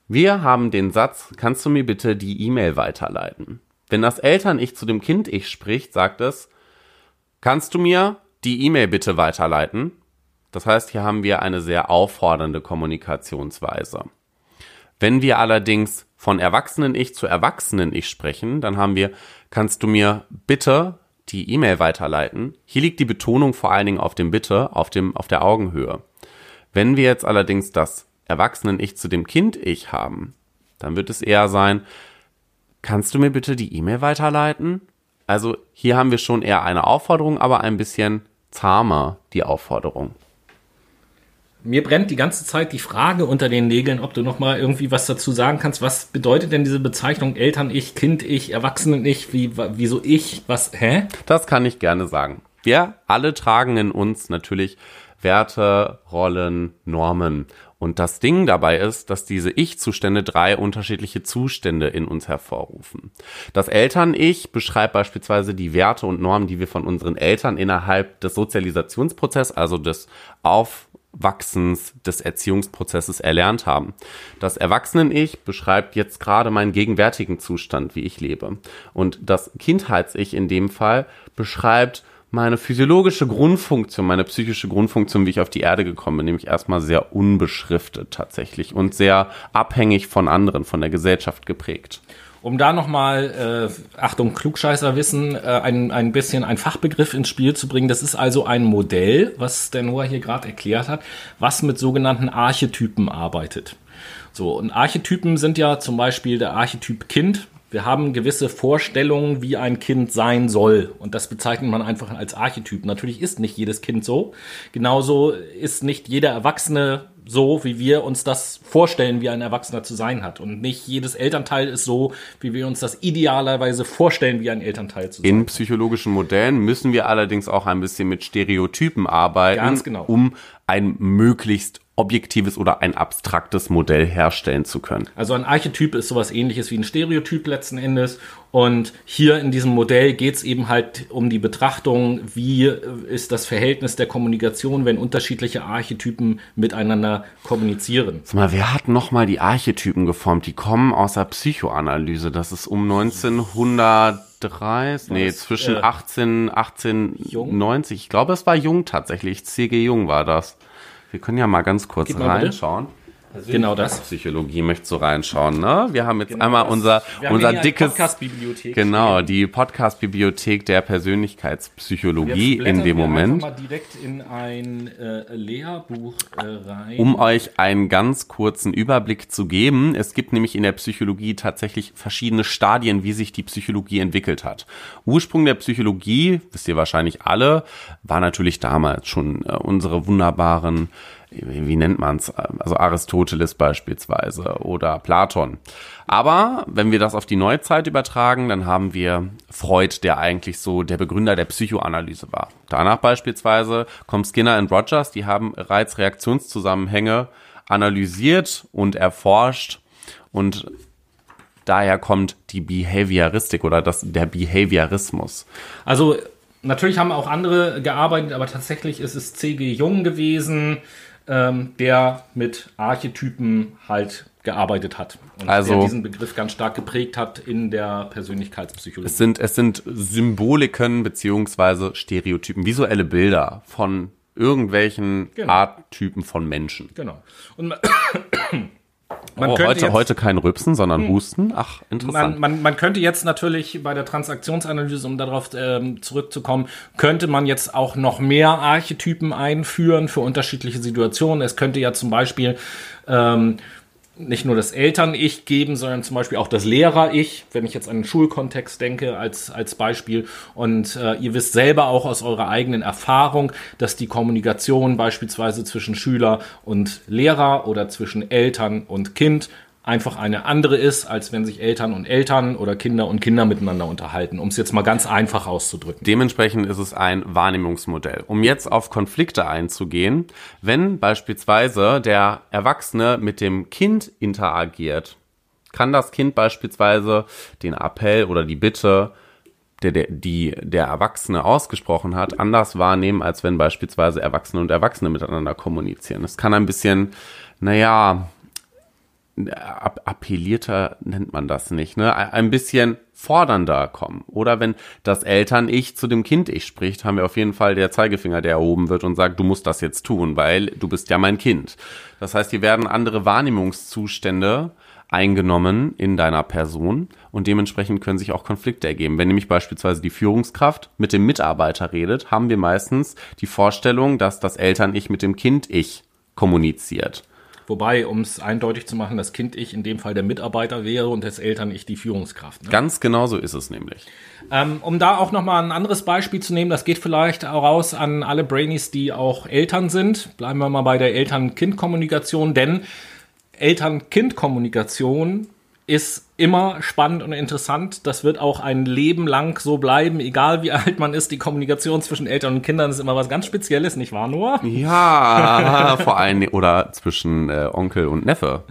Wir haben den Satz, kannst du mir bitte die E-Mail weiterleiten? Wenn das Eltern-Ich zu dem Kind-Ich spricht, sagt es, kannst du mir die E-Mail bitte weiterleiten? Das heißt, hier haben wir eine sehr auffordernde Kommunikationsweise. Wenn wir allerdings von Erwachsenen-Ich zu Erwachsenen-Ich sprechen, dann haben wir, kannst du mir bitte die E-Mail weiterleiten? Hier liegt die Betonung vor allen Dingen auf dem Bitte, auf dem, auf der Augenhöhe. Wenn wir jetzt allerdings das Erwachsenen-Ich zu dem Kind-Ich haben, dann wird es eher sein, kannst du mir bitte die E-Mail weiterleiten? Also hier haben wir schon eher eine Aufforderung, aber ein bisschen zahmer die Aufforderung. Mir brennt die ganze Zeit die Frage unter den Nägeln, ob du noch mal irgendwie was dazu sagen kannst. Was bedeutet denn diese Bezeichnung Eltern-Ich, Kind-Ich, Erwachsenen-Ich? Wie, wieso ich? Was? Hä? Das kann ich gerne sagen. Wir alle tragen in uns natürlich Werte, Rollen, Normen. Und das Ding dabei ist, dass diese Ich-Zustände drei unterschiedliche Zustände in uns hervorrufen. Das Eltern-Ich beschreibt beispielsweise die Werte und Normen, die wir von unseren Eltern innerhalb des Sozialisationsprozesses, also des Aufwachsens, des Erziehungsprozesses erlernt haben. Das Erwachsenen-Ich beschreibt jetzt gerade meinen gegenwärtigen Zustand, wie ich lebe. Und das Kindheits-Ich in dem Fall beschreibt meine physiologische Grundfunktion, meine psychische Grundfunktion, wie ich auf die Erde gekommen bin, nämlich erstmal sehr unbeschriftet tatsächlich und sehr abhängig von anderen, von der Gesellschaft geprägt. Um da nochmal, äh, Achtung, Klugscheißerwissen, äh, ein, ein bisschen ein Fachbegriff ins Spiel zu bringen. Das ist also ein Modell, was der Noah hier gerade erklärt hat, was mit sogenannten Archetypen arbeitet. So, und Archetypen sind ja zum Beispiel der Archetyp Kind, wir haben gewisse Vorstellungen, wie ein Kind sein soll. Und das bezeichnet man einfach als Archetyp. Natürlich ist nicht jedes Kind so. Genauso ist nicht jeder Erwachsene so, wie wir uns das vorstellen, wie ein Erwachsener zu sein hat. Und nicht jedes Elternteil ist so, wie wir uns das idealerweise vorstellen, wie ein Elternteil zu sein In psychologischen Modellen müssen wir allerdings auch ein bisschen mit Stereotypen arbeiten, Ganz genau. um ein möglichst objektives oder ein abstraktes Modell herstellen zu können. Also ein Archetyp ist sowas ähnliches wie ein Stereotyp letzten Endes. Und hier in diesem Modell geht es eben halt um die Betrachtung, wie ist das Verhältnis der Kommunikation, wenn unterschiedliche Archetypen miteinander kommunizieren. Sag mal, wer hat nochmal die Archetypen geformt? Die kommen aus der Psychoanalyse. Das ist um 1930, nee, das, zwischen äh, 18, 1890. Ich glaube, es war Jung tatsächlich. C.G. Jung war das. Wir können ja mal ganz kurz Gib mal reinschauen. Genau das. Psychologie möchtest du reinschauen, ne? Wir haben jetzt einmal das. unser, unser dickes, Podcast-Bibliothek genau, die Podcast-Bibliothek der Persönlichkeitspsychologie in dem Moment. mal direkt in ein äh, Lehrbuch äh, rein. Um euch einen ganz kurzen Überblick zu geben, es gibt nämlich in der Psychologie tatsächlich verschiedene Stadien, wie sich die Psychologie entwickelt hat. Ursprung der Psychologie, wisst ihr wahrscheinlich alle, war natürlich damals schon äh, unsere wunderbaren wie nennt man's? Also Aristoteles beispielsweise oder Platon. Aber wenn wir das auf die Neuzeit übertragen, dann haben wir Freud, der eigentlich so der Begründer der Psychoanalyse war. Danach beispielsweise kommt Skinner und Rogers, die haben Reiz-Reaktionszusammenhänge analysiert und erforscht und daher kommt die Behavioristik oder das, der Behaviorismus. Also natürlich haben auch andere gearbeitet, aber tatsächlich ist es C.G. Jung gewesen, ähm, der mit Archetypen halt gearbeitet hat und Also- der diesen Begriff ganz stark geprägt hat in der Persönlichkeitspsychologie. Es sind, es sind Symboliken beziehungsweise Stereotypen, visuelle Bilder von irgendwelchen Genau. Arttypen von Menschen. genau. Und man, oh, könnte heute, jetzt- heute kein Rübsen, sondern Husten. Ach, interessant. Man, man, man könnte jetzt natürlich bei der Transaktionsanalyse, um darauf ähm, zurückzukommen, könnte man jetzt auch noch mehr Archetypen einführen für unterschiedliche Situationen. Es könnte ja zum Beispiel ähm, nicht nur das Eltern-Ich geben, sondern zum Beispiel auch das Lehrer-Ich, wenn ich jetzt an den Schulkontext denke, als, als Beispiel. Und äh, ihr wisst selber auch aus eurer eigenen Erfahrung, dass die Kommunikation beispielsweise zwischen Schüler und Lehrer oder zwischen Eltern und Kind einfach eine andere ist, als wenn sich Eltern und Eltern oder Kinder und Kinder miteinander unterhalten, um es jetzt mal ganz einfach auszudrücken. Dementsprechend ist es ein Wahrnehmungsmodell. Um jetzt auf Konflikte einzugehen, wenn beispielsweise der Erwachsene mit dem Kind interagiert, kann das Kind beispielsweise den Appell oder die Bitte, der, der, die der Erwachsene ausgesprochen hat, anders wahrnehmen, als wenn beispielsweise Erwachsene und Erwachsene miteinander kommunizieren. Es kann ein bisschen, naja, appellierter nennt man das nicht, ne? Ein bisschen fordernder kommen. Oder wenn das Eltern-Ich zu dem Kind-Ich spricht, haben wir auf jeden Fall der Zeigefinger, der erhoben wird und sagt, du musst das jetzt tun, weil du bist ja mein Kind. Das heißt, hier werden andere Wahrnehmungszustände eingenommen in deiner Person und dementsprechend können sich auch Konflikte ergeben. Wenn nämlich beispielsweise die Führungskraft mit dem Mitarbeiter redet, haben wir meistens die Vorstellung, dass das Eltern-Ich mit dem Kind-Ich kommuniziert. Wobei, um es eindeutig zu machen, das Kind ich in dem Fall der Mitarbeiter wäre und das Eltern ich die Führungskraft. Ne? Ganz genau so ist es nämlich. Ähm, um da auch nochmal ein anderes Beispiel zu nehmen, das geht vielleicht auch raus an alle Brainies, die auch Eltern sind. Bleiben wir mal bei der Eltern-Kind-Kommunikation, denn Eltern-Kind-Kommunikation ist immer spannend und interessant. Das wird auch ein Leben lang so bleiben, egal wie alt man ist. Die Kommunikation zwischen Eltern und Kindern ist immer was ganz Spezielles, nicht wahr, Noah? Ja, vor allem, oder zwischen äh, Onkel und Neffe.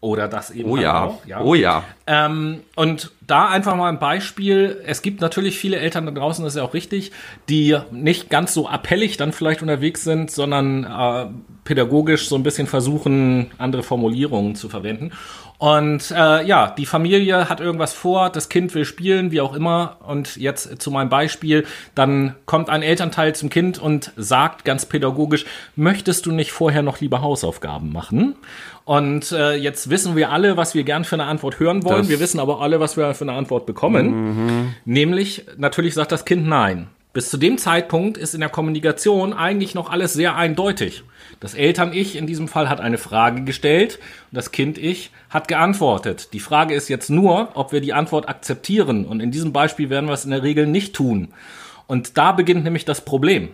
Oder das eben Oh halt ja, auch. oh ja. Ähm, und da einfach mal ein Beispiel. Es gibt natürlich viele Eltern da draußen, das ist ja auch richtig, die nicht ganz so appellig dann vielleicht unterwegs sind, sondern äh, pädagogisch so ein bisschen versuchen, andere Formulierungen zu verwenden. Und äh, ja, die Familie hat irgendwas vor, das Kind will spielen, wie auch immer. Und jetzt zu meinem Beispiel, dann kommt ein Elternteil zum Kind und sagt ganz pädagogisch, möchtest du nicht vorher noch lieber Hausaufgaben machen? Und äh, jetzt wissen wir alle, was wir gern für eine Antwort hören wollen. Das- wir wissen aber alle, was wir für eine Antwort bekommen. Nämlich, natürlich sagt das Kind nein. Bis zu dem Zeitpunkt ist in der Kommunikation eigentlich noch alles sehr eindeutig. Das Eltern-Ich in diesem Fall hat eine Frage gestellt und das Kind-Ich hat geantwortet. Die Frage ist jetzt nur, ob wir die Antwort akzeptieren. Und in diesem Beispiel werden wir es in der Regel nicht tun. Und da beginnt nämlich das Problem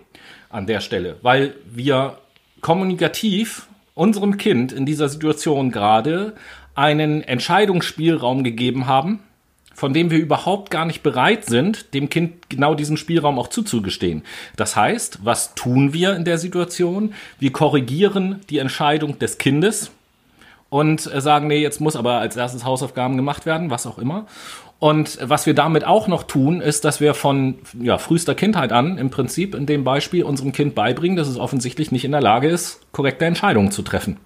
an der Stelle, weil wir kommunikativ unserem Kind in dieser Situation gerade einen Entscheidungsspielraum gegeben haben, von dem wir überhaupt gar nicht bereit sind, dem Kind genau diesen Spielraum auch zuzugestehen. Das heißt, was tun wir in der Situation? Wir korrigieren die Entscheidung des Kindes und äh, sagen, nee, jetzt muss aber als erstes Hausaufgaben gemacht werden, was auch immer. Und was wir damit auch noch tun, ist, dass wir von ja, frühester Kindheit an im Prinzip in dem Beispiel unserem Kind beibringen, dass es offensichtlich nicht in der Lage ist, korrekte Entscheidungen zu treffen.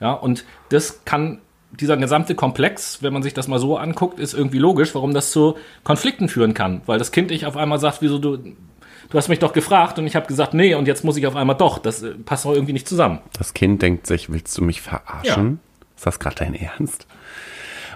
Ja, und das kann dieser gesamte Komplex, wenn man sich das mal so anguckt, ist irgendwie logisch, warum das zu Konflikten führen kann, weil das Kind ich auf einmal sagt, wieso du du hast mich doch gefragt und ich habe gesagt, nee, und jetzt muss ich auf einmal doch, das äh, passt doch irgendwie nicht zusammen. Das Kind denkt sich, willst du mich verarschen? Ist das gerade dein Ernst?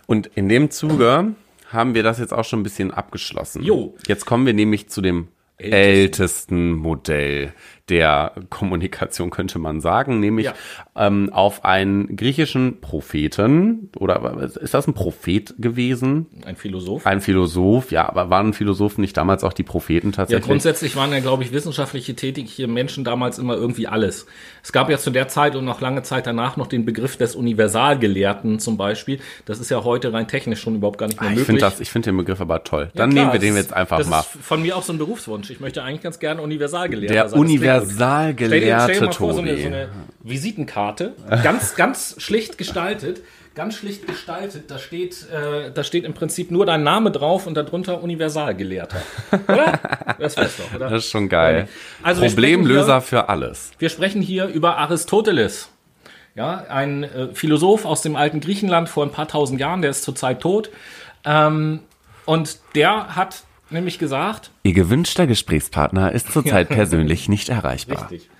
Und in dem Zuge haben wir das jetzt auch schon ein bisschen abgeschlossen. Jo. Jetzt kommen wir nämlich zu dem ältesten Modell der Kommunikation, könnte man sagen, nämlich Ja. ähm, auf einen griechischen Propheten, oder ist das ein Prophet gewesen? Ein Philosoph. Ein Philosoph, ja, aber waren Philosophen nicht damals auch die Propheten Ja, tatsächlich? grundsätzlich waren ja, glaube ich, wissenschaftliche tätige Menschen damals immer irgendwie alles. Es gab ja zu der Zeit und noch lange Zeit danach noch den Begriff des Universalgelehrten zum Beispiel. Das ist ja heute rein technisch schon überhaupt gar nicht mehr Ah, ich möglich. finde das, ich finde den Begriff aber toll. Ja, Dann klar, nehmen wir den das jetzt einfach das mal. ist von mir auch so ein Berufswunsch. Ich möchte eigentlich ganz gerne Universalgelehrter Der sein. Das gut. Universalgelehrte Stell dir, stell dir mal vor, so eine, so eine Visitenkarte, ganz, ganz schlicht gestaltet. Ganz schlicht gestaltet, da steht, äh, da steht im Prinzip nur dein Name drauf und darunter Universalgelehrter. Oder? Das wär's doch, oder? Das ist schon geil. Also Problemlöser für alles. Wir sprechen hier über Aristoteles. Ja, ein äh, Philosoph aus dem alten Griechenland vor ein paar tausend Jahren, der ist zurzeit tot. Ähm, und der hat nämlich gesagt, Ihr gewünschter Gesprächspartner ist zurzeit persönlich nicht erreichbar. Richtig.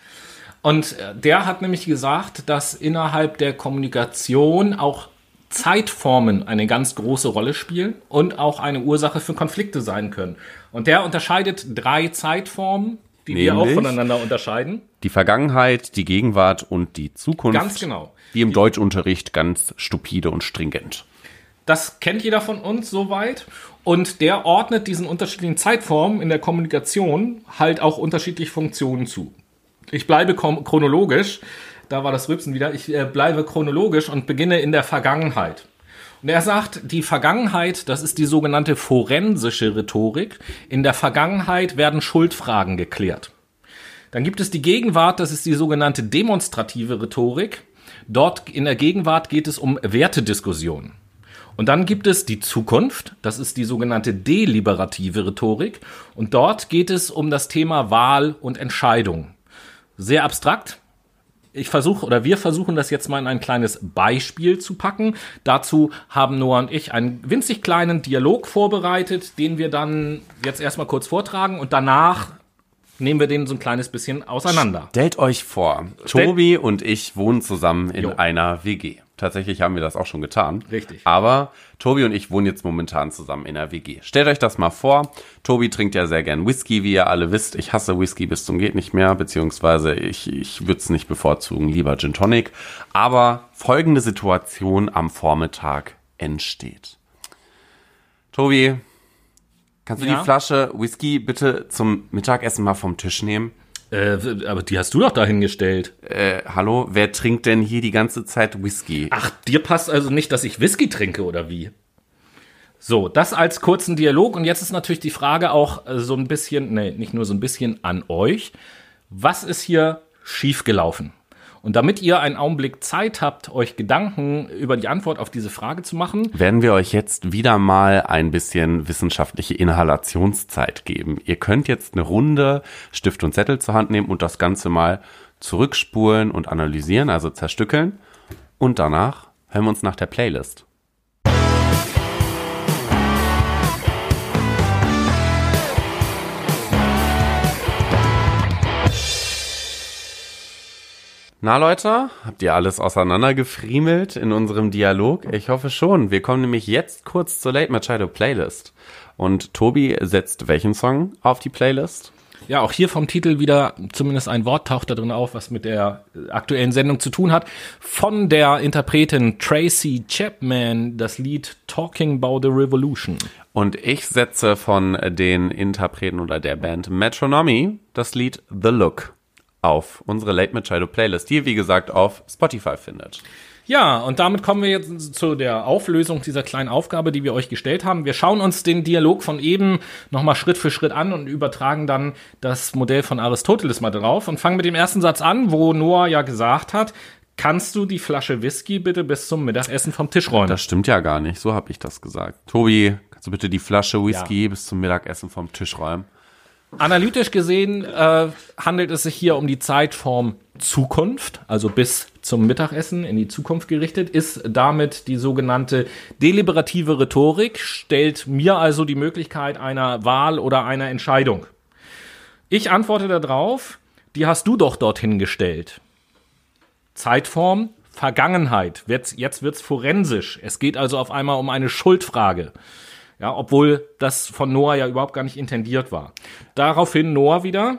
Und äh, der hat nämlich gesagt, dass innerhalb der Kommunikation auch Zeitformen eine ganz große Rolle spielen und auch eine Ursache für Konflikte sein können. Und der unterscheidet drei Zeitformen, die wir auch Nämlich? voneinander unterscheiden. Die Vergangenheit, die Gegenwart und die Zukunft. Ganz genau. Wie im Deutschunterricht ganz stupide und stringent. Das kennt jeder von uns soweit. Und der ordnet diesen unterschiedlichen Zeitformen in der Kommunikation halt auch unterschiedliche Funktionen zu. Ich bleibe chron- chronologisch, da war das Rübsen wieder, ich äh, bleibe chronologisch und beginne in der Vergangenheit. Und er sagt, die Vergangenheit, das ist die sogenannte forensische Rhetorik. In der Vergangenheit werden Schuldfragen geklärt. Dann gibt es die Gegenwart, das ist die sogenannte demonstrative Rhetorik. Dort in der Gegenwart geht es um Wertediskussionen. Und dann gibt es die Zukunft, das ist die sogenannte deliberative Rhetorik. Und dort geht es um das Thema Wahl und Entscheidung. Sehr abstrakt. Ich versuche oder wir versuchen das jetzt mal in ein kleines Beispiel zu packen. Dazu haben Noah und ich einen winzig kleinen Dialog vorbereitet, den wir dann jetzt erstmal kurz vortragen und danach nehmen wir den so ein kleines bisschen auseinander. Stellt euch vor, Tobi und ich wohnen zusammen in Jo. einer WG. Tatsächlich haben wir das auch schon getan. Richtig. Aber Tobi und ich wohnen jetzt momentan zusammen in der WG. Stellt euch das mal vor. Tobi trinkt ja sehr gern Whisky, wie ihr alle wisst. Ich hasse Whisky bis zum geht nicht mehr, beziehungsweise ich, ich würde es nicht bevorzugen, lieber Gin Tonic. Aber folgende Situation am Vormittag entsteht. Tobi, kannst du Ja? die Flasche Whisky bitte zum Mittagessen mal vom Tisch nehmen? Äh, aber die hast du doch dahingestellt. Äh, hallo, wer trinkt denn hier die ganze Zeit Whisky? Ach, dir passt also nicht, dass ich Whisky trinke oder wie? So, das als kurzen Dialog. Und jetzt ist natürlich die Frage auch äh, so ein bisschen, nee, nicht nur so ein bisschen an euch. Was ist hier schiefgelaufen? Und damit ihr einen Augenblick Zeit habt, euch Gedanken über die Antwort auf diese Frage zu machen, werden wir euch jetzt wieder mal ein bisschen wissenschaftliche Inhalationszeit geben. Ihr könnt jetzt eine Runde Stift und Zettel zur Hand nehmen und das Ganze mal zurückspulen und analysieren, also zerstückeln. Und danach hören wir uns nach der Playlist. Na Leute, habt ihr alles auseinandergefriemelt in unserem Dialog? Ich hoffe schon. Wir kommen nämlich jetzt kurz zur Late Machado Playlist. Und Tobi setzt welchen Song auf die Playlist? Ja, auch hier vom Titel wieder zumindest ein Wort taucht da drin auf, was mit der aktuellen Sendung zu tun hat. Von der Interpretin Tracy Chapman das Lied Talking About the Revolution. Und ich setze von den Interpreten oder der Band Metronomy das Lied The Look auf unsere Late Machado Playlist, die ihr wie gesagt auf Spotify findet. Ja, und damit kommen wir jetzt zu der Auflösung dieser kleinen Aufgabe, die wir euch gestellt haben. Wir schauen uns den Dialog von eben nochmal Schritt für Schritt an und übertragen dann das Modell von Aristoteles mal drauf und fangen mit dem ersten Satz an, wo Noah ja gesagt hat, kannst du die Flasche Whisky bitte bis zum Mittagessen vom Tisch räumen? Das stimmt ja gar nicht, so habe ich das gesagt. Tobi, kannst du bitte die Flasche Whisky bis zum Mittagessen vom Tisch räumen? Analytisch gesehen äh, handelt es sich hier um die Zeitform Zukunft, also bis zum Mittagessen in die Zukunft gerichtet, ist damit die sogenannte deliberative Rhetorik, stellt mir also die Möglichkeit einer Wahl oder einer Entscheidung. Ich antworte darauf, die hast du doch dorthin gestellt. Zeitform Vergangenheit. Jetzt, jetzt wird's forensisch. Es geht also auf einmal um eine Schuldfrage. Ja, obwohl das von Noah ja überhaupt gar nicht intendiert war. Daraufhin Noah wieder.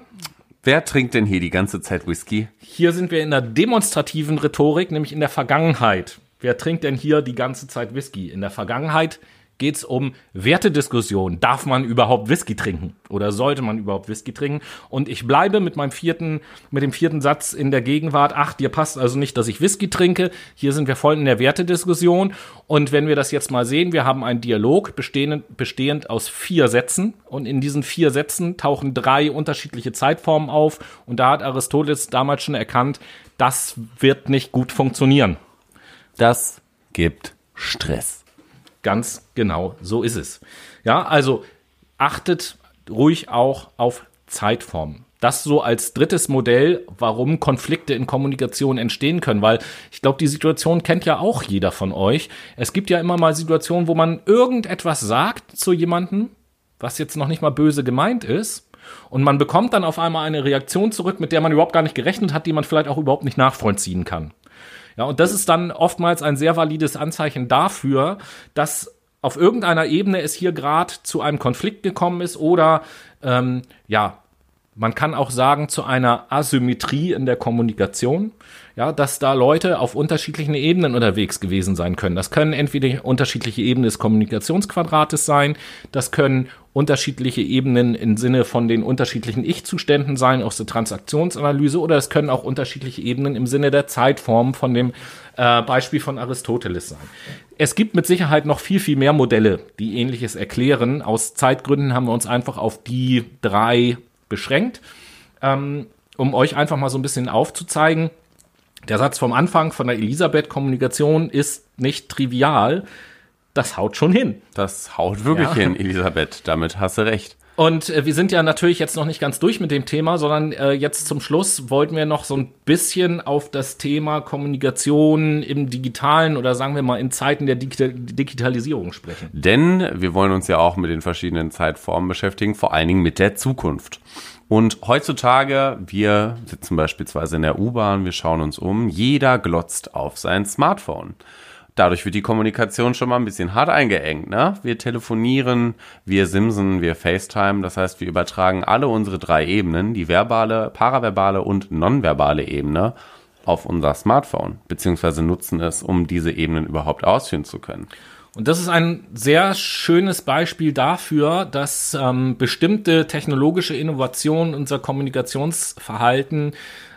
Wer trinkt denn hier die ganze Zeit Whisky? Hier sind wir in der demonstrativen Rhetorik, nämlich in der Vergangenheit. Wer trinkt denn hier die ganze Zeit Whisky? In der Vergangenheit geht es um Wertediskussion. Darf man überhaupt Whisky trinken? Oder sollte man überhaupt Whisky trinken? Und ich bleibe mit meinem vierten, mit dem vierten Satz in der Gegenwart. Ach, dir passt also nicht, dass ich Whisky trinke. Hier sind wir voll in der Wertediskussion. Und wenn wir das jetzt mal sehen, wir haben einen Dialog bestehend, bestehend aus vier Sätzen. Und in diesen vier Sätzen tauchen drei unterschiedliche Zeitformen auf. Und da hat Aristoteles damals schon erkannt, das wird nicht gut funktionieren. Das gibt Stress. Ganz genau, so ist es. Ja, also achtet ruhig auch auf Zeitformen. Das so als drittes Modell, warum Konflikte in Kommunikation entstehen können, weil ich glaube, die Situation kennt ja auch jeder von euch. Es gibt ja immer mal Situationen, wo man irgendetwas sagt zu jemandem, was jetzt noch nicht mal böse gemeint ist. Und man bekommt dann auf einmal eine Reaktion zurück, mit der man überhaupt gar nicht gerechnet hat, die man vielleicht auch überhaupt nicht nachvollziehen kann. Ja, und das ist dann oftmals ein sehr valides Anzeichen dafür, dass auf irgendeiner Ebene es hier gerade zu einem Konflikt gekommen ist oder ähm, ja, man kann auch sagen zu einer Asymmetrie in der Kommunikation, ja, dass da Leute auf unterschiedlichen Ebenen unterwegs gewesen sein können. Das können entweder unterschiedliche Ebenen des Kommunikationsquadrates sein, das können unterschiedliche Ebenen im Sinne von den unterschiedlichen Ich-Zuständen sein aus der Transaktionsanalyse oder es können auch unterschiedliche Ebenen im Sinne der Zeitform von dem äh, Beispiel von Aristoteles sein. Es gibt mit Sicherheit noch viel, viel mehr Modelle, die ähnliches erklären. Aus Zeitgründen haben wir uns einfach auf die drei beschränkt, ähm, um euch einfach mal so ein bisschen aufzuzeigen. Der Satz vom Anfang von der Elisabeth-Kommunikation ist nicht trivial. Das haut schon hin. Das haut wirklich Ja. hin, Elisabeth. Damit hast du recht. Und äh, wir sind ja natürlich jetzt noch nicht ganz durch mit dem Thema, sondern äh, jetzt zum Schluss wollten wir noch so ein bisschen auf das Thema Kommunikation im Digitalen oder sagen wir mal in Zeiten der Digita Digitalisierung sprechen. Denn wir wollen uns ja auch mit den verschiedenen Zeitformen beschäftigen, vor allen Dingen mit der Zukunft. Und heutzutage, wir sitzen beispielsweise in der U-Bahn, wir schauen uns um, jeder glotzt auf sein Smartphone. Dadurch wird die Kommunikation schon mal ein bisschen hart eingeengt. Ne? Wir telefonieren, wir simsen, wir FaceTime. Das heißt, wir übertragen alle unsere drei Ebenen, die verbale, paraverbale und nonverbale Ebene, auf unser Smartphone, beziehungsweise nutzen es, um diese Ebenen überhaupt ausführen zu können. Und das ist ein sehr schönes Beispiel dafür, dass ähm, bestimmte technologische Innovationen unser Kommunikationsverhalten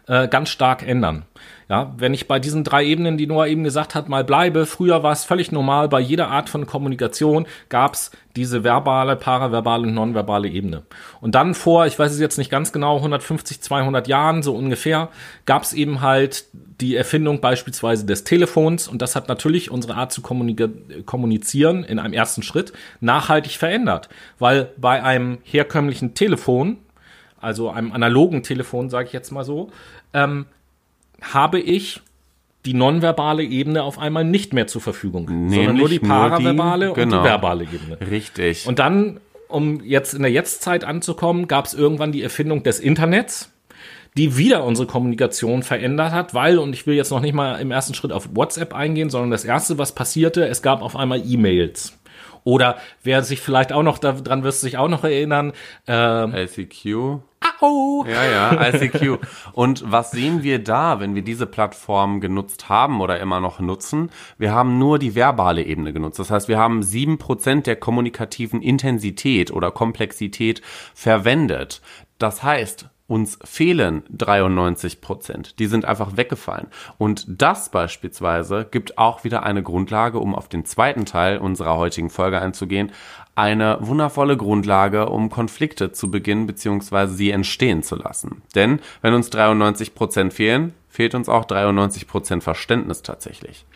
äh, ganz stark ändern. Ja, wenn ich bei diesen drei Ebenen, die Noah eben gesagt hat, mal bleibe, früher war es völlig normal, bei jeder Art von Kommunikation gab es diese verbale, paraverbale und nonverbale Ebene. Und dann vor, ich weiß es jetzt nicht ganz genau, 150, 200 Jahren so ungefähr, gab es eben halt die Erfindung beispielsweise des Telefons und das hat natürlich unsere Art zu kommunizieren in einem ersten Schritt nachhaltig verändert, weil bei einem herkömmlichen Telefon, also einem analogen Telefon, sage ich jetzt mal so, ähm, habe ich die nonverbale Ebene auf einmal nicht mehr zur Verfügung, Nämlich sondern nur die nur die- paraverbale und genau. die verbale Ebene. Richtig. Und dann, um jetzt in der Jetztzeit anzukommen, gab es irgendwann die Erfindung des Internets, die wieder unsere Kommunikation verändert hat, weil, und ich will jetzt noch nicht mal im ersten Schritt auf WhatsApp eingehen, sondern das erste, was passierte, es gab auf einmal E-Mails. Oder wer sich vielleicht auch noch daran wirst du sich auch noch erinnern, ähm, ICQ. au, Ja, ja, ICQ. Und was sehen wir da, wenn wir diese Plattform genutzt haben oder immer noch nutzen? Wir haben nur die verbale Ebene genutzt. Das heißt, wir haben sieben Prozent der kommunikativen Intensität oder Komplexität verwendet. Das heißt, uns fehlen 93 Prozent. Die sind einfach weggefallen. Und das beispielsweise gibt auch wieder eine Grundlage, um auf den zweiten Teil unserer heutigen Folge einzugehen, eine wundervolle Grundlage, um Konflikte zu beginnen bzw. sie entstehen zu lassen. Denn wenn uns 93 Prozent fehlen, fehlt uns auch 93 Prozent Verständnis tatsächlich.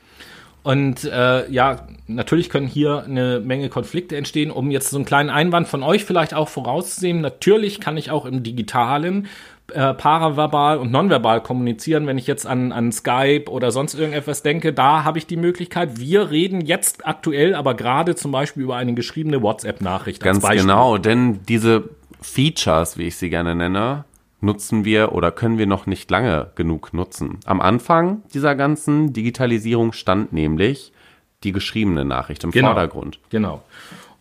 Und äh, ja, natürlich können hier eine Menge Konflikte entstehen. Um jetzt so einen kleinen Einwand von euch vielleicht auch vorauszusehen, natürlich kann ich auch im digitalen äh, paraverbal und nonverbal kommunizieren, wenn ich jetzt an, an Skype oder sonst irgendetwas denke, da habe ich die Möglichkeit. Wir reden jetzt aktuell aber gerade zum Beispiel über eine geschriebene WhatsApp-Nachricht. Ganz genau, denn diese Features, wie ich sie gerne nenne, nutzen wir oder können wir noch nicht lange genug nutzen. Am Anfang dieser ganzen Digitalisierung stand nämlich die geschriebene Nachricht im Genau. Vordergrund. Genau.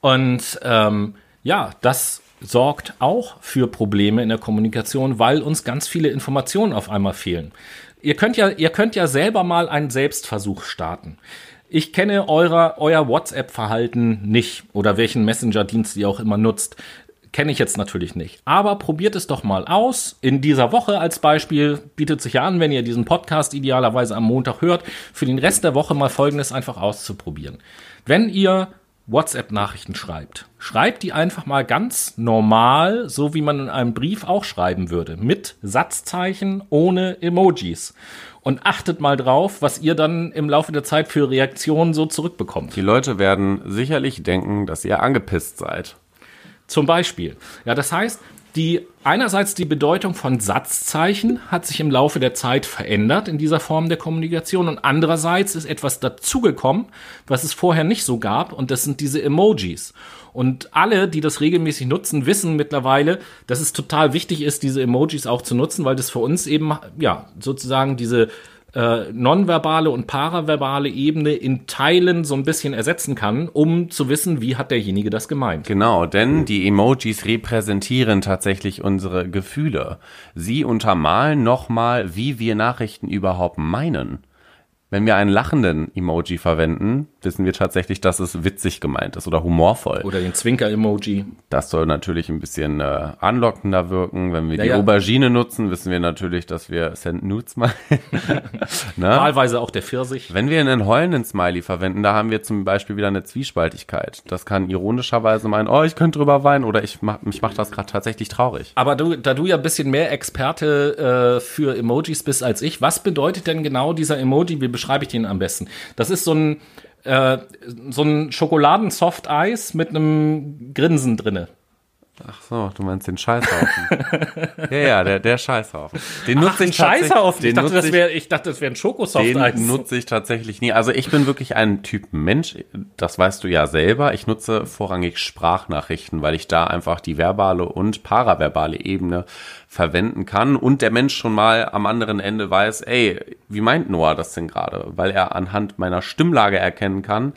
Und ähm, ja, das sorgt auch für Probleme in der Kommunikation, weil uns ganz viele Informationen auf einmal fehlen. Ihr könnt ja, ihr könnt ja selber mal einen Selbstversuch starten. Ich kenne euer, euer WhatsApp-Verhalten nicht oder welchen Messenger-Dienst ihr auch immer nutzt. Kenne ich jetzt natürlich nicht. Aber probiert es doch mal aus. In dieser Woche als Beispiel bietet sich ja an, wenn ihr diesen Podcast idealerweise am Montag hört, für den Rest der Woche mal Folgendes einfach auszuprobieren. Wenn ihr WhatsApp-Nachrichten schreibt, schreibt die einfach mal ganz normal, so wie man in einem Brief auch schreiben würde, mit Satzzeichen ohne Emojis. Und achtet mal drauf, was ihr dann im Laufe der Zeit für Reaktionen so zurückbekommt. Die Leute werden sicherlich denken, dass ihr angepisst seid. Zum Beispiel. Ja, das heißt, die, einerseits die Bedeutung von Satzzeichen hat sich im Laufe der Zeit verändert in dieser Form der Kommunikation und andererseits ist etwas dazugekommen, was es vorher nicht so gab und das sind diese Emojis. Und alle, die das regelmäßig nutzen, wissen mittlerweile, dass es total wichtig ist, diese Emojis auch zu nutzen, weil das für uns eben, ja, sozusagen diese äh, nonverbale und paraverbale Ebene in Teilen so ein bisschen ersetzen kann, um zu wissen, wie hat derjenige das gemeint. Genau, denn die Emojis repräsentieren tatsächlich unsere Gefühle. Sie untermalen nochmal, wie wir Nachrichten überhaupt meinen. Wenn wir einen lachenden Emoji verwenden, wissen wir tatsächlich, dass es witzig gemeint ist oder humorvoll. Oder den Zwinker-Emoji. Das soll natürlich ein bisschen äh, anlockender wirken. Wenn wir die Naja. Aubergine nutzen, wissen wir natürlich, dass wir Send Nudes meinen. ne? Wahlweise auch der Pfirsich. Wenn wir einen heulenden Smiley verwenden, da haben wir zum Beispiel wieder eine Zwiespaltigkeit. Das kann ironischerweise meinen, oh, ich könnte drüber weinen oder ich mach, mich macht das gerade tatsächlich traurig. Aber du, da du ja ein bisschen mehr Experte äh, für Emojis bist als ich, was bedeutet denn genau dieser Emoji? Wie beschreibe ich den am besten? Das ist so ein, äh, so ein Schokoladen-Soft-Eis mit einem Grinsen drinne. Ach so, du meinst den Scheißhaufen. ja, ja, der, der Scheißhaufen. Den nutze Ein ich Scheißhaufen. Ich den dachte, nutze das ich- wäre, ich dachte, das wäre ein Schokosoft-Eis. Den nutze ich tatsächlich nie. Also ich bin wirklich ein Typ Mensch, das weißt du ja selber. Ich nutze vorrangig Sprachnachrichten, weil ich da einfach die verbale und paraverbale Ebene verwenden kann und der Mensch schon mal am anderen Ende weiß, ey, wie meint Noah das denn gerade? Weil er anhand meiner Stimmlage erkennen kann,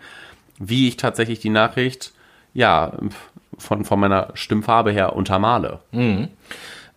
wie ich tatsächlich die Nachricht, ja, von, von meiner Stimmfarbe her untermale.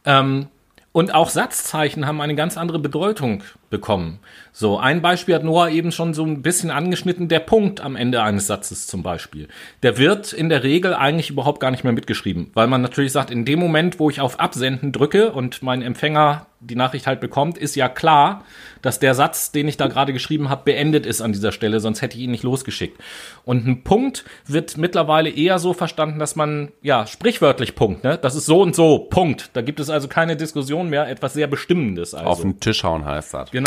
Ähm, und auch Satzzeichen haben eine ganz andere Bedeutung bekommen. So, ein Beispiel hat Noah eben schon so ein bisschen angeschnitten, der Punkt am Ende eines Satzes zum Beispiel. Der wird in der Regel eigentlich überhaupt gar nicht mehr mitgeschrieben, weil man natürlich sagt, in dem Moment, wo ich auf Absenden drücke und mein Empfänger die Nachricht halt bekommt, ist ja klar, dass der Satz, den ich da gerade geschrieben habe, beendet ist an dieser Stelle, sonst hätte ich ihn nicht losgeschickt. Und ein Punkt wird mittlerweile eher so verstanden, dass man, ja, sprichwörtlich Punkt, ne? Das ist so und so, Punkt. Da gibt es also keine Diskussion mehr, etwas sehr Bestimmendes. Also. Auf den Tisch hauen heißt das. Genau.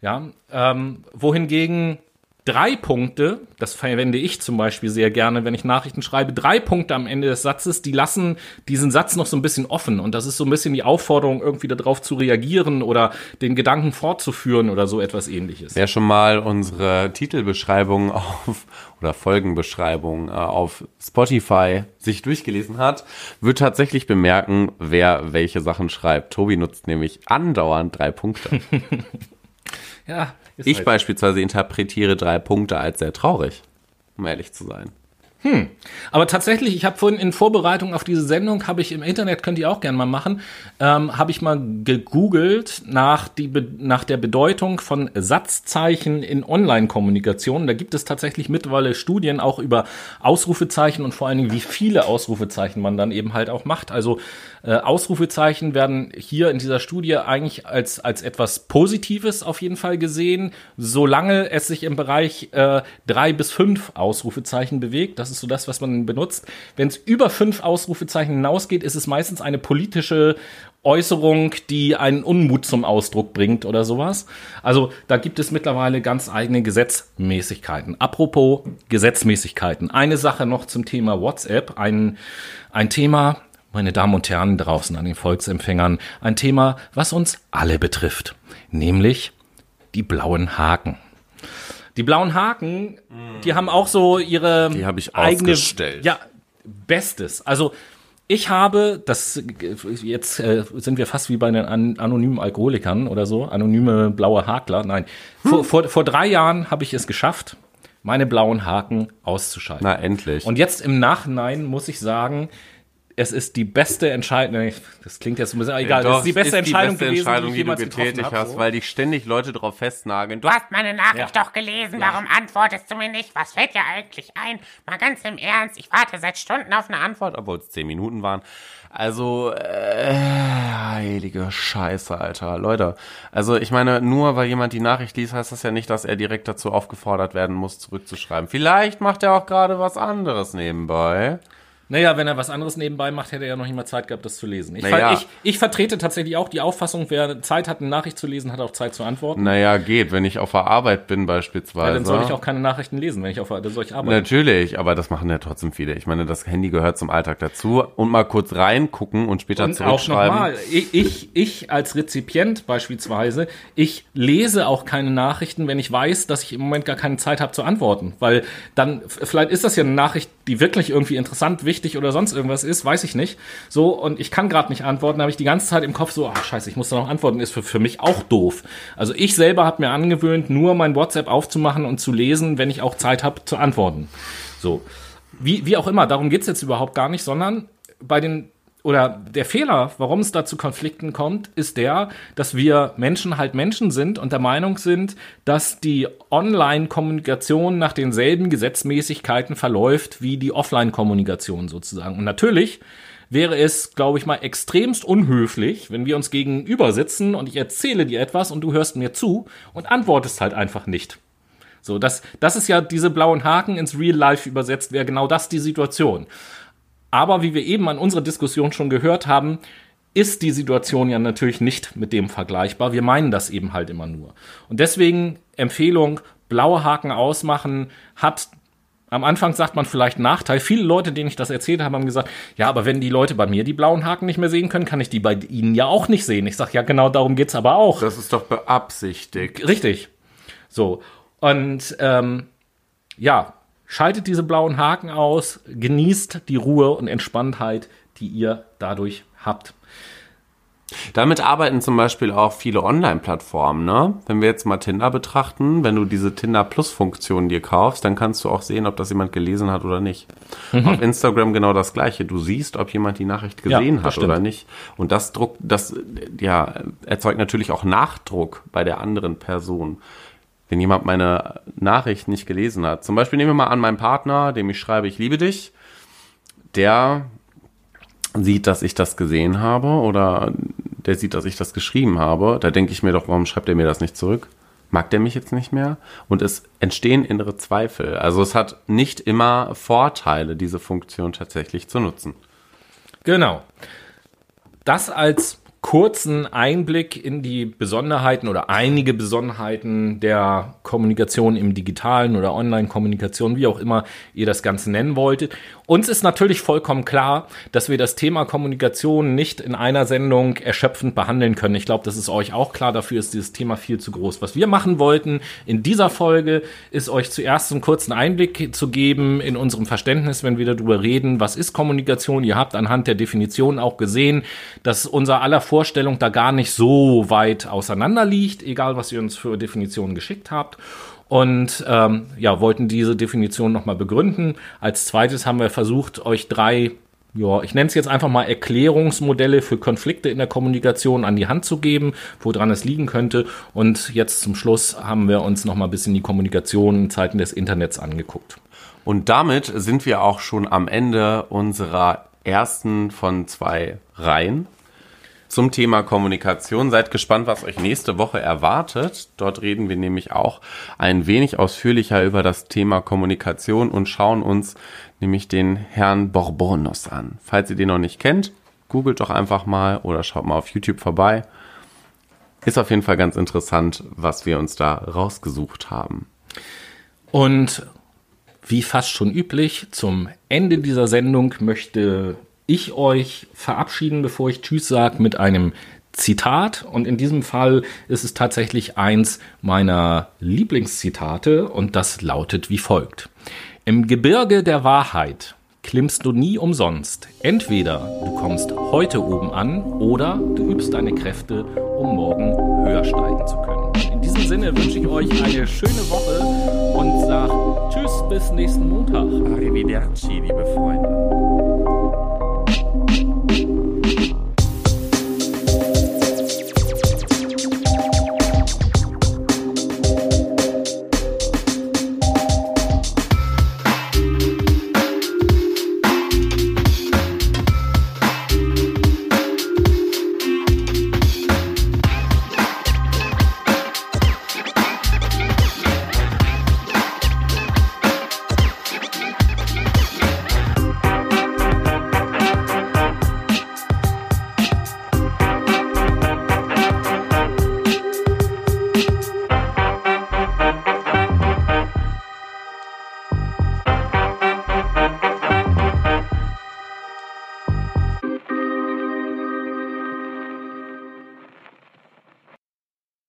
Ja, ähm, wohingegen drei Punkte, das verwende ich zum Beispiel sehr gerne, wenn ich Nachrichten schreibe, drei Punkte am Ende des Satzes, die lassen diesen Satz noch so ein bisschen offen. Und das ist so ein bisschen die Aufforderung, irgendwie darauf zu reagieren oder den Gedanken fortzuführen oder so etwas ähnliches. Wer schon mal unsere Titelbeschreibung auf oder Folgenbeschreibung äh, auf Spotify sich durchgelesen hat, wird tatsächlich bemerken, wer welche Sachen schreibt. Tobi nutzt nämlich andauernd drei Punkte. Ja, ist Ich halt. beispielsweise interpretiere drei Punkte als sehr traurig, um ehrlich zu sein. Aber tatsächlich, ich habe vorhin in Vorbereitung auf diese Sendung, habe ich im Internet, könnt ihr auch gerne mal machen, ähm, habe ich mal gegoogelt nach, die, nach der Bedeutung von Satzzeichen in Online-Kommunikation. Da gibt es tatsächlich mittlerweile Studien auch über Ausrufezeichen und vor allen Dingen, wie viele Ausrufezeichen man dann eben halt auch macht. Also äh, Ausrufezeichen werden hier in dieser Studie eigentlich als, als etwas Positives auf jeden Fall gesehen, solange es sich im Bereich äh, drei bis fünf Ausrufezeichen bewegt. Das ist so das, was man benutzt. Wenn es über fünf Ausrufezeichen hinausgeht, ist es meistens eine politische Äußerung, die einen Unmut zum Ausdruck bringt oder sowas. Also da gibt es mittlerweile ganz eigene Gesetzmäßigkeiten. Apropos Gesetzmäßigkeiten. Eine Sache noch zum Thema WhatsApp. Ein, ein Thema, meine Damen und Herren draußen an den Volksempfängern, ein Thema, was uns alle betrifft. Nämlich die blauen Haken. Die blauen Haken, die haben auch so ihre Die habe ich eigene, ja, Bestes. Also ich habe, das jetzt äh, sind wir fast wie bei den an, anonymen Alkoholikern oder so, anonyme blaue Hakler. Nein, vor, vor, vor drei Jahren habe ich es geschafft, meine blauen Haken auszuschalten. Na, endlich. Und jetzt im Nachhinein muss ich sagen, es ist die beste Entscheidung. Das klingt jetzt ein bisschen egal. Doch, das ist die beste es Entscheidung beste gewesen, Entscheidung, die jemals du getätigt hast, So. weil dich ständig Leute drauf festnageln. Du hast meine Nachricht Ja. doch gelesen. Warum antwortest du mir nicht? Was fällt dir eigentlich ein? Mal ganz im Ernst. Ich warte seit Stunden auf eine Antwort. obwohl es zehn Minuten waren. Also, äh, heilige Scheiße, Alter. Leute, also ich meine, nur weil jemand die Nachricht liest, heißt das ja nicht, dass er direkt dazu aufgefordert werden muss, zurückzuschreiben. Vielleicht macht er auch gerade was anderes nebenbei. Naja, wenn er was anderes nebenbei macht, hätte er ja noch nicht mal Zeit gehabt, das zu lesen. Ich, Naja. ich, ich vertrete tatsächlich auch die Auffassung, wer Zeit hat, eine Nachricht zu lesen, hat auch Zeit zu antworten. Naja, geht, wenn ich auf der Arbeit bin beispielsweise. Ja, dann soll ich auch keine Nachrichten lesen, wenn ich auf dann soll ich arbeiten. Natürlich, aber das machen ja trotzdem viele. Ich meine, das Handy gehört zum Alltag dazu. Und mal kurz reingucken und später Und auch zurückschreiben. nochmal, ich, ich, ich als Rezipient beispielsweise, ich lese auch keine Nachrichten, wenn ich weiß, dass ich im Moment gar keine Zeit habe zu antworten. Weil dann, vielleicht ist das ja eine Nachricht, die wirklich irgendwie interessant, wichtig oder sonst irgendwas ist, weiß ich nicht. So, und ich kann gerade nicht antworten, habe ich die ganze Zeit im Kopf so, ach scheiße, ich muss da noch antworten, ist für, für mich auch doof. Also ich selber habe mir angewöhnt, nur mein WhatsApp aufzumachen und zu lesen, wenn ich auch Zeit habe zu antworten. So. Wie, wie auch immer, darum geht's jetzt überhaupt gar nicht, sondern bei den oder der Fehler, warum es da zu Konflikten kommt, ist der, dass wir Menschen halt Menschen sind und der Meinung sind, dass die Online-Kommunikation nach denselben Gesetzmäßigkeiten verläuft wie die Offline-Kommunikation sozusagen. Und natürlich wäre es, glaube ich mal, extremst unhöflich, wenn wir uns gegenüber sitzen und ich erzähle dir etwas und du hörst mir zu und antwortest halt einfach nicht. So, das, das ist ja diese blauen Haken ins Real Life übersetzt, wäre genau das die Situation. Aber wie wir eben an unserer Diskussion schon gehört haben, ist die Situation ja natürlich nicht mit dem vergleichbar. Wir meinen das eben halt immer nur. Und deswegen Empfehlung, blaue Haken ausmachen, hat Am Anfang sagt man vielleicht Nachteil. Viele Leute, denen ich das erzählt habe, haben gesagt, ja, aber wenn die Leute bei mir die blauen Haken nicht mehr sehen können, kann ich die bei ihnen ja auch nicht sehen. Ich sage, ja, genau darum geht's aber auch. Das ist doch beabsichtigt. Richtig. So. Und ähm, ja, schaltet diese blauen Haken aus, genießt die Ruhe und Entspanntheit, die ihr dadurch habt. Damit arbeiten zum Beispiel auch viele Online-Plattformen, ne? Wenn wir jetzt mal Tinder betrachten, wenn du diese Tinder Plus-Funktion dir kaufst, dann kannst du auch sehen, ob das jemand gelesen hat oder nicht. Auf Instagram genau das gleiche. Du siehst, ob jemand die Nachricht Mhm. Ja, gesehen das hat stimmt. oder nicht. Und das Druck, das ja, erzeugt natürlich auch Nachdruck bei der anderen Person. Wenn jemand meine Nachricht nicht gelesen hat. Zum Beispiel nehmen wir mal an, meinen Partner, dem ich schreibe, ich liebe dich, der sieht, dass ich das gesehen habe oder der sieht, dass ich das geschrieben habe, da denke ich mir doch, warum schreibt er mir das nicht zurück? Mag der mich jetzt nicht mehr? Und es entstehen innere Zweifel. Also es hat nicht immer Vorteile, diese Funktion tatsächlich zu nutzen. Genau. Das als kurzen Einblick in die Besonderheiten oder einige Besonderheiten der Kommunikation im digitalen oder Online-Kommunikation, wie auch immer ihr das Ganze nennen wolltet. Uns ist natürlich vollkommen klar, dass wir das Thema Kommunikation nicht in einer Sendung erschöpfend behandeln können. Ich glaube, das ist euch auch klar. Dafür ist dieses Thema viel zu groß. Was wir machen wollten in dieser Folge, ist euch zuerst einen kurzen Einblick zu geben in unserem Verständnis, wenn wir darüber reden, was ist Kommunikation. Ihr habt anhand der Definition auch gesehen, dass unser aller Vorstellung da gar nicht so weit auseinander liegt, egal was ihr uns für Definitionen geschickt habt. Und ähm, ja, wollten diese Definition nochmal begründen. Als zweites haben wir versucht, euch drei, ja, ich nenne es jetzt einfach mal Erklärungsmodelle für Konflikte in der Kommunikation an die Hand zu geben, woran es liegen könnte. Und jetzt zum Schluss haben wir uns nochmal ein bisschen die Kommunikation in Zeiten des Internets angeguckt. Und damit sind wir auch schon am Ende unserer ersten von zwei Reihen zum Thema Kommunikation. Seid gespannt, was euch nächste Woche erwartet. Dort reden wir nämlich auch ein wenig ausführlicher über das Thema Kommunikation und schauen uns nämlich den Herrn Borbonos an. Falls ihr den noch nicht kennt, googelt doch einfach mal oder schaut mal auf YouTube vorbei. Ist auf jeden Fall ganz interessant, was wir uns da rausgesucht haben. Und wie fast schon üblich, zum Ende dieser Sendung möchte ich euch verabschieden, bevor ich Tschüss sage, mit einem Zitat. Und in diesem Fall ist es tatsächlich eins meiner Lieblingszitate und das lautet wie folgt. Im Gebirge der Wahrheit klimmst du nie umsonst. Entweder du kommst heute oben an oder du übst deine Kräfte, um morgen höher steigen zu können. In diesem Sinne wünsche ich euch eine schöne Woche und sage Tschüss bis nächsten Montag. Arrivederci, liebe Freunde.